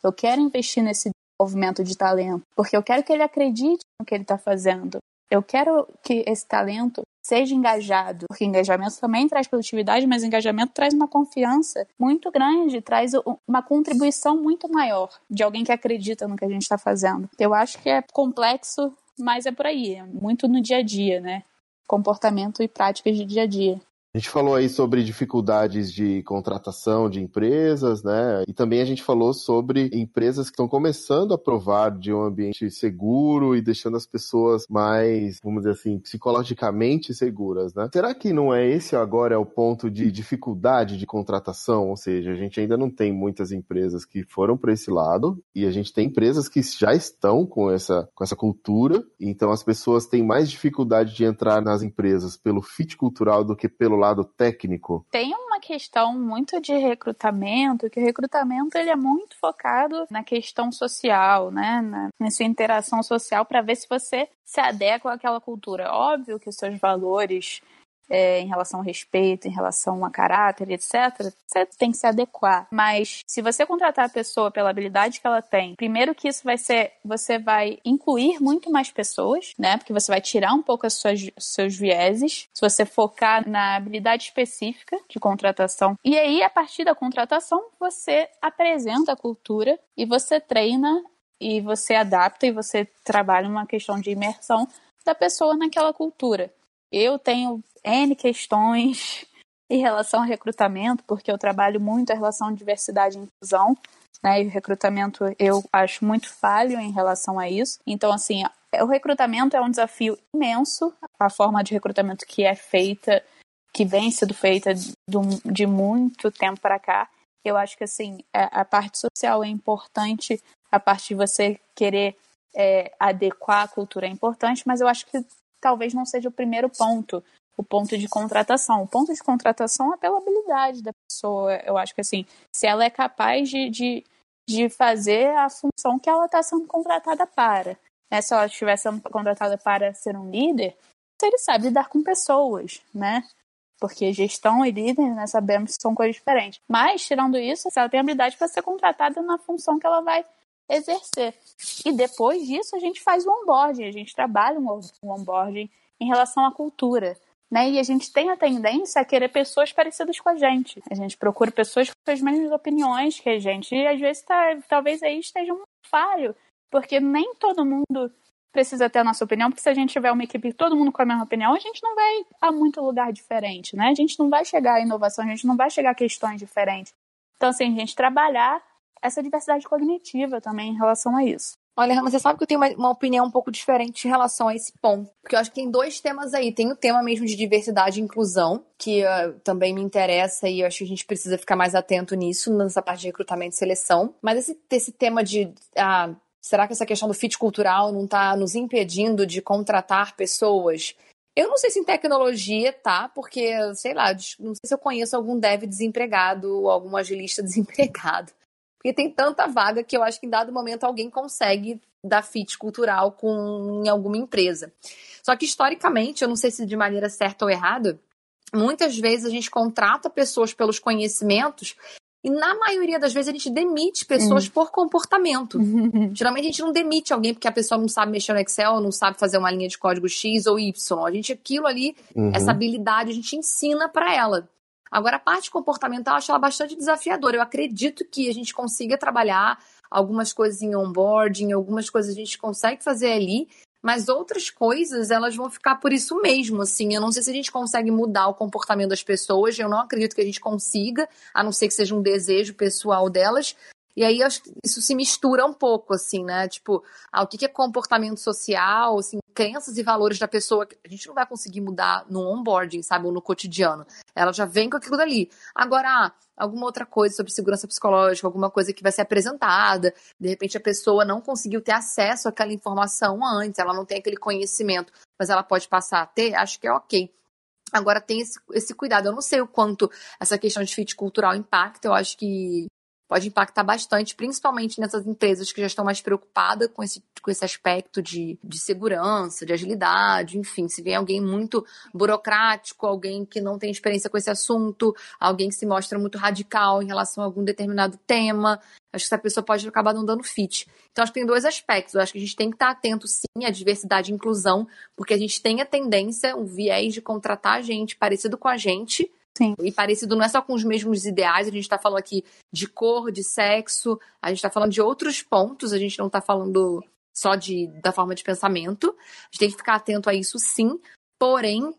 Eu quero investir nesse desenvolvimento de talento, porque eu quero que ele acredite no que ele está fazendo. Eu quero que esse talento seja engajado, porque engajamento também traz produtividade, mas engajamento traz uma confiança muito grande, traz uma contribuição muito maior de alguém que acredita no que a gente está fazendo. Eu acho que é complexo, mas é por aí, é muito no dia a dia, né? Comportamento e práticas de dia a dia. A gente falou aí sobre dificuldades de contratação de empresas, né? E também a gente falou sobre empresas que estão começando a provar de um ambiente seguro e deixando as pessoas mais, vamos dizer assim, psicologicamente seguras, né? Será que não é esse agora é o ponto de dificuldade de contratação? Ou seja, a gente ainda não tem muitas empresas que foram para esse lado e a gente tem empresas que já estão com essa, com essa cultura, então as pessoas têm mais dificuldade de entrar nas empresas pelo fit cultural do que pelo lado técnico? Tem uma questão muito de recrutamento, que o recrutamento ele é muito focado na questão social, né? Na, nessa interação social para ver se você se adequa àquela cultura. Óbvio que os seus valores é, em relação ao respeito, em relação a caráter, etc., você tem que se adequar. Mas se você contratar a pessoa pela habilidade que ela tem, primeiro que isso vai ser, você vai incluir muito mais pessoas, né? Porque você vai tirar um pouco suas, seus vieses, se você focar na habilidade específica de contratação. E aí, a partir da contratação, você apresenta a cultura e você treina e você adapta e você trabalha uma questão de imersão da pessoa naquela cultura. Eu tenho N questões em relação ao recrutamento, porque eu trabalho muito a relação de diversidade e inclusão, né? E o recrutamento eu acho muito falho em relação a isso. Então, assim, o recrutamento é um desafio imenso, a forma de recrutamento que é feita, que vem sendo feita de muito tempo para cá. Eu acho que, assim, é, a parte social é importante, a parte de você querer é, adequar a cultura é importante, mas eu acho que talvez não seja o primeiro ponto, o ponto de contratação. O ponto de contratação é pela habilidade da pessoa. Eu acho que assim, se ela é capaz de, de, de fazer a função que ela está sendo contratada para. Né? Se ela estiver sendo contratada para ser um líder, se ele sabe lidar com pessoas, né? Porque gestão e líder, né, sabemos que são coisas diferentes. Mas, tirando isso, ela tem habilidade para ser contratada na função que ela vai exercer. E depois disso, a gente faz o onboarding, a gente trabalha o onboarding em relação à cultura. Né? E a gente tem a tendência a querer pessoas parecidas com a gente. A gente procura pessoas com as mesmas opiniões que a gente. E às vezes tá, talvez aí esteja um falho, porque nem todo mundo precisa ter a nossa opinião, porque se a gente tiver uma equipe todo mundo com a mesma opinião, a gente não vai a muito lugar diferente, né? A gente não vai chegar a inovação, a gente não vai chegar a questões diferentes. Então, assim, a gente trabalhar essa diversidade cognitiva também em relação a isso. Olha, você sabe que eu tenho uma, uma, opinião um pouco diferente em relação a esse ponto. Porque eu acho que tem dois temas aí. Tem o tema mesmo de diversidade e inclusão, que uh, também me interessa e eu acho que a gente precisa ficar mais atento nisso, nessa parte de recrutamento e seleção. Mas esse, esse tema de. Uh, será que essa questão do fit cultural não está nos impedindo de contratar pessoas? Eu não sei se em tecnologia tá, porque, sei lá, não sei se eu conheço algum dev desempregado ou algum agilista desempregado. Porque tem tanta vaga que eu acho que em dado momento alguém consegue dar fit cultural com em alguma empresa. Só que historicamente, eu não sei se de maneira certa ou errada, muitas vezes a gente contrata pessoas pelos conhecimentos e na maioria das vezes a gente demite pessoas uhum. por comportamento. Geralmente a gente não demite alguém porque a pessoa não sabe mexer no Excel, não sabe fazer uma linha de código X ou Y. A gente aquilo ali, uhum. essa habilidade a gente ensina para ela. Agora, a parte comportamental, eu acho ela bastante desafiadora. Eu acredito que a gente consiga trabalhar algumas coisas em onboarding, algumas coisas a gente consegue fazer ali, mas outras coisas elas vão ficar por isso mesmo, assim. Eu não sei se a gente consegue mudar o comportamento das pessoas, eu não acredito que a gente consiga, a não ser que seja um desejo pessoal delas, e aí isso se mistura um pouco, assim, né? Tipo, ah, o que é comportamento social, assim, crenças e valores da pessoa. A gente não vai conseguir mudar no onboarding, sabe? Ou no cotidiano. Ela já vem com aquilo dali. Agora, ah, alguma outra coisa sobre segurança psicológica, alguma coisa que vai ser apresentada. De repente a pessoa não conseguiu ter acesso àquela informação antes, ela não tem aquele conhecimento, mas ela pode passar a ter, acho que é ok. Agora tem esse, esse cuidado. Eu não sei o quanto essa questão de fit cultural impacta. Eu acho que pode impactar bastante, principalmente nessas empresas que já estão mais preocupadas com esse, com esse aspecto de, de segurança, de agilidade, enfim, se vem alguém muito burocrático, alguém que não tem experiência com esse assunto, alguém que se mostra muito radical em relação a algum determinado tema, acho que essa pessoa pode acabar não dando fit. Então, acho que tem dois aspectos. Eu acho que a gente tem que estar atento, sim, à diversidade e inclusão, porque a gente tem a tendência, o viés de contratar gente parecido com a gente, Sim. E parecido não é só com os mesmos ideais, a gente está falando aqui de cor, de sexo, a gente está falando de outros pontos, a gente não está falando só de, da forma de pensamento. A gente tem que ficar atento a isso sim, porém,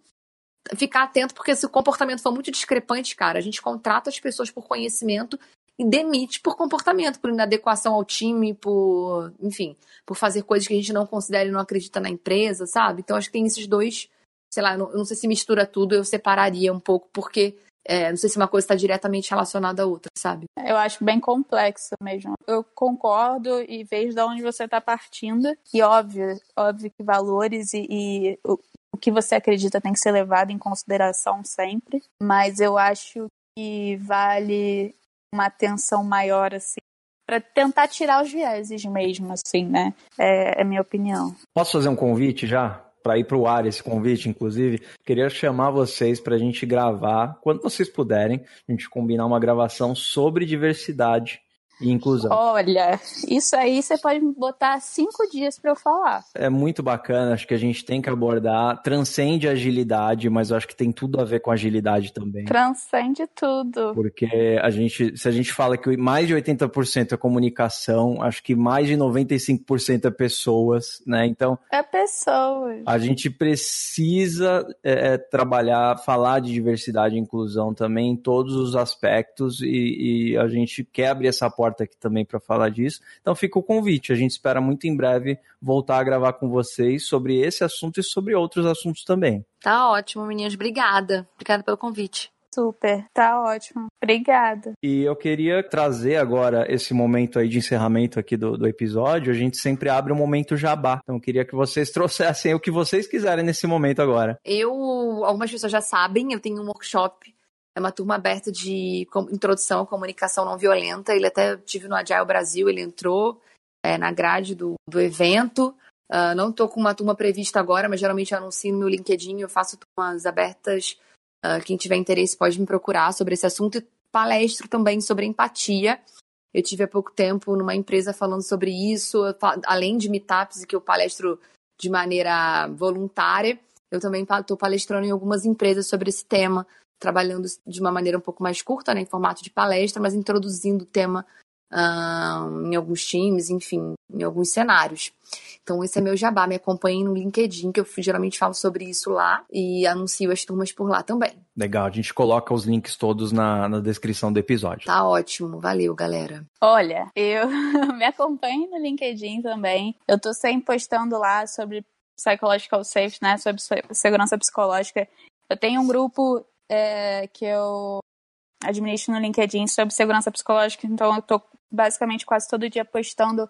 ficar atento porque se o comportamento for muito discrepante, cara, a gente contrata as pessoas por conhecimento e demite por comportamento, por inadequação ao time, por, enfim, por fazer coisas que a gente não considera e não acredita na empresa, sabe? Então acho que tem esses dois sei lá, eu não, eu não sei se mistura tudo, eu separaria um pouco, porque é, não sei se uma coisa está diretamente relacionada à outra, sabe? Eu acho bem complexo mesmo. Eu concordo e vejo de onde você está partindo. E óbvio, óbvio que valores e, e o, o, que você acredita tem que ser levado em consideração sempre. Mas eu acho que vale uma atenção maior, assim, para tentar tirar os vieses mesmo, assim, né? É, é minha opinião. Posso fazer um convite já? Para ir para o ar esse convite, inclusive, queria chamar vocês para a gente gravar, quando vocês puderem, a gente combinar uma gravação sobre diversidade e inclusão. Olha, isso aí você pode botar cinco dias para eu falar. É muito bacana, acho que a gente tem que abordar, transcende a agilidade, mas eu acho que tem tudo a ver com agilidade também. Transcende tudo. Porque a gente, se a gente fala que mais de 80% é comunicação, acho que mais de 95% é pessoas, né? Então. É pessoas. A gente precisa é, é, trabalhar, falar de diversidade e inclusão também em todos os aspectos e, e a gente quer abrir essa porta porta aqui também para falar disso. Então fica o convite. A gente espera muito em breve voltar a gravar com vocês sobre esse assunto e sobre outros assuntos também. Tá ótimo, meninas. Obrigada. Obrigada pelo convite. Super, tá ótimo. Obrigada. E eu queria trazer agora esse momento aí de encerramento aqui do, do episódio. A gente sempre abre um momento jabá. Então eu queria que vocês trouxessem o que vocês quiserem nesse momento agora. Eu, algumas pessoas já sabem, eu tenho um workshop é uma turma aberta de introdução à comunicação não violenta. Ele até tive no Agile Brasil, ele entrou é, na grade do, do evento. Uh, não estou com uma turma prevista agora, mas geralmente eu anuncio no meu LinkedIn, eu faço turmas abertas. Uh, quem tiver interesse pode me procurar sobre esse assunto e palestro também sobre empatia. Eu tive há pouco tempo numa empresa falando sobre isso, além de meetups que eu palestro de maneira voluntária, eu também estou palestrando em algumas empresas sobre esse tema trabalhando de uma maneira um pouco mais curta, né, em formato de palestra, mas introduzindo o tema uh, em alguns times, enfim, em alguns cenários. Então, esse é meu jabá. Me acompanhem no LinkedIn, que eu geralmente falo sobre isso lá e anuncio as turmas por lá também. Legal, a gente coloca os links todos na, na descrição do episódio. Tá ótimo, valeu, galera. Olha, eu me acompanho no LinkedIn também. Eu tô sempre postando lá sobre psychological safety, né, sobre segurança psicológica. Eu tenho um grupo é, que eu administro no LinkedIn sobre segurança psicológica, então eu estou basicamente quase todo dia postando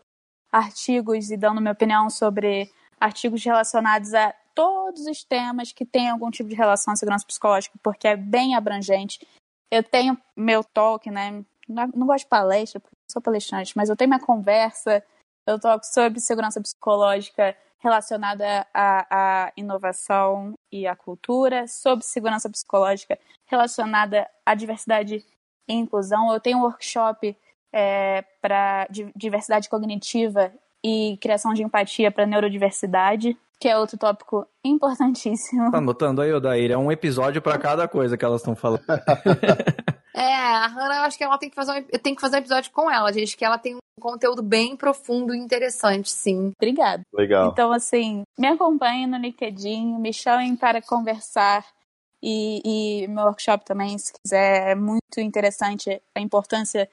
artigos e dando minha opinião sobre artigos relacionados a todos os temas que têm algum tipo de relação à segurança psicológica, porque é bem abrangente. Eu tenho meu talk, né? Não, gosto de palestra, porque sou palestrante, mas eu tenho minha conversa, eu toco sobre segurança psicológica relacionada à, à inovação e à cultura, sobre segurança psicológica relacionada à diversidade e inclusão. Eu tenho um workshop é, para diversidade cognitiva e criação de empatia para neurodiversidade, que é outro tópico importantíssimo. Tá anotando aí, Odair? É um episódio para cada coisa que elas estão falando. É, a Hannah, eu acho que ela tem que fazer um, eu tenho que fazer um episódio com ela, gente, que ela tem um conteúdo bem profundo e interessante, sim. Obrigada. Legal. Então, assim, me acompanhem no LinkedIn, me chamem para conversar. E, e meu workshop também, se quiser, é muito interessante a importância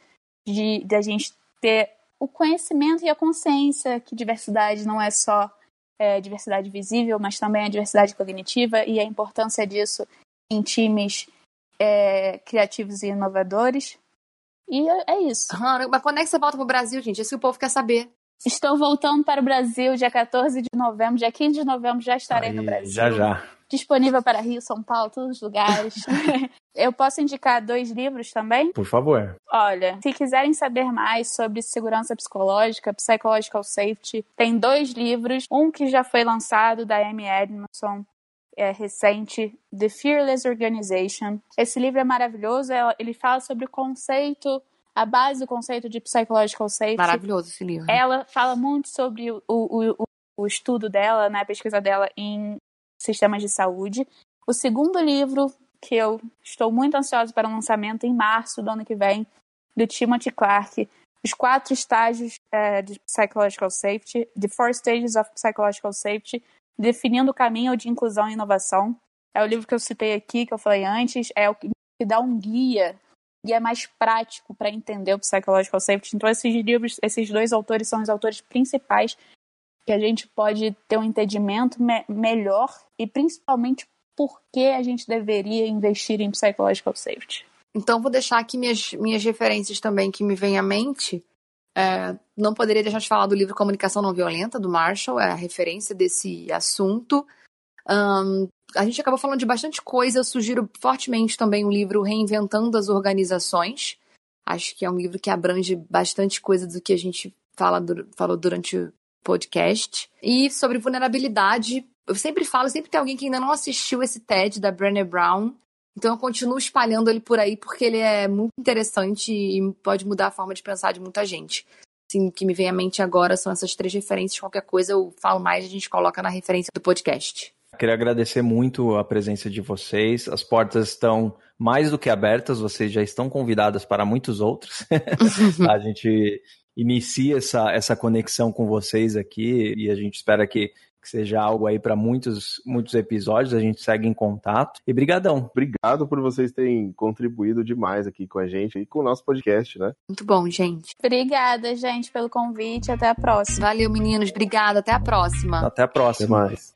de, de a gente ter o conhecimento e a consciência que diversidade não é só é, diversidade visível, mas também a diversidade cognitiva e a importância disso em times é, criativos e inovadores. E é, é isso. mas quando é que você volta pro Brasil, gente? Isso que o povo quer saber. Estou voltando para o Brasil dia 14 de novembro, dia 15 de novembro já estarei Aí, no Brasil. Já, já. Disponível para Rio, São Paulo, todos os lugares. Eu posso indicar dois livros também? Por favor. Olha, se quiserem saber mais sobre segurança psicológica, psychological safety, tem dois livros. Um que já foi lançado, da Amy Edmondson, é, recente, The Fearless Organization. Esse livro é maravilhoso, é, ele fala sobre o conceito, a base do conceito de psychological safety. Maravilhoso esse livro. Ela fala muito sobre o, o, o, o estudo dela, né, a pesquisa dela em sistemas de saúde. O segundo livro, que eu estou muito ansiosa para o lançamento em março do ano que vem, do Timothy Clark, Os Quatro Estágios é, de Psychological Safety, The Four Stages of Psychological Safety, Definindo o Caminho de Inclusão e Inovação. É o livro que eu citei aqui, que eu falei antes, é o que dá um guia, guia mais prático para entender o Psychological Safety. Então, esses livros, esses dois autores são os autores principais que a gente pode ter um entendimento me melhor e principalmente por que a gente deveria investir em Psychological Safety. Então, vou deixar aqui minhas, minhas referências também que me vêm à mente. É, não poderia deixar de falar do livro Comunicação Não Violenta, do Marshall, é a referência desse assunto. Um, a gente acabou falando de bastante coisa, eu sugiro fortemente também o livro Reinventando as Organizações. Acho que é um livro que abrange bastante coisa do que a gente fala, falou durante o podcast. E sobre vulnerabilidade, eu sempre falo, sempre tem alguém que ainda não assistiu esse TED da Brené Brown. Então eu continuo espalhando ele por aí porque ele é muito interessante e pode mudar a forma de pensar de muita gente. Assim, o que me vem à mente agora são essas três referências. Qualquer coisa eu falo mais, a gente coloca na referência do podcast. Queria agradecer muito a presença de vocês. As portas estão mais do que abertas, vocês já estão convidadas para muitos outros. a gente inicia essa, essa conexão com vocês aqui e a gente espera que que seja algo aí para muitos, muitos episódios, a gente segue em contato. E brigadão. Obrigado por vocês terem contribuído demais aqui com a gente e com o nosso podcast, né? Muito bom, gente. Obrigada, gente, pelo convite. Até a próxima. Valeu, meninos. Obrigada. Até a próxima. Até a próxima. Até mais.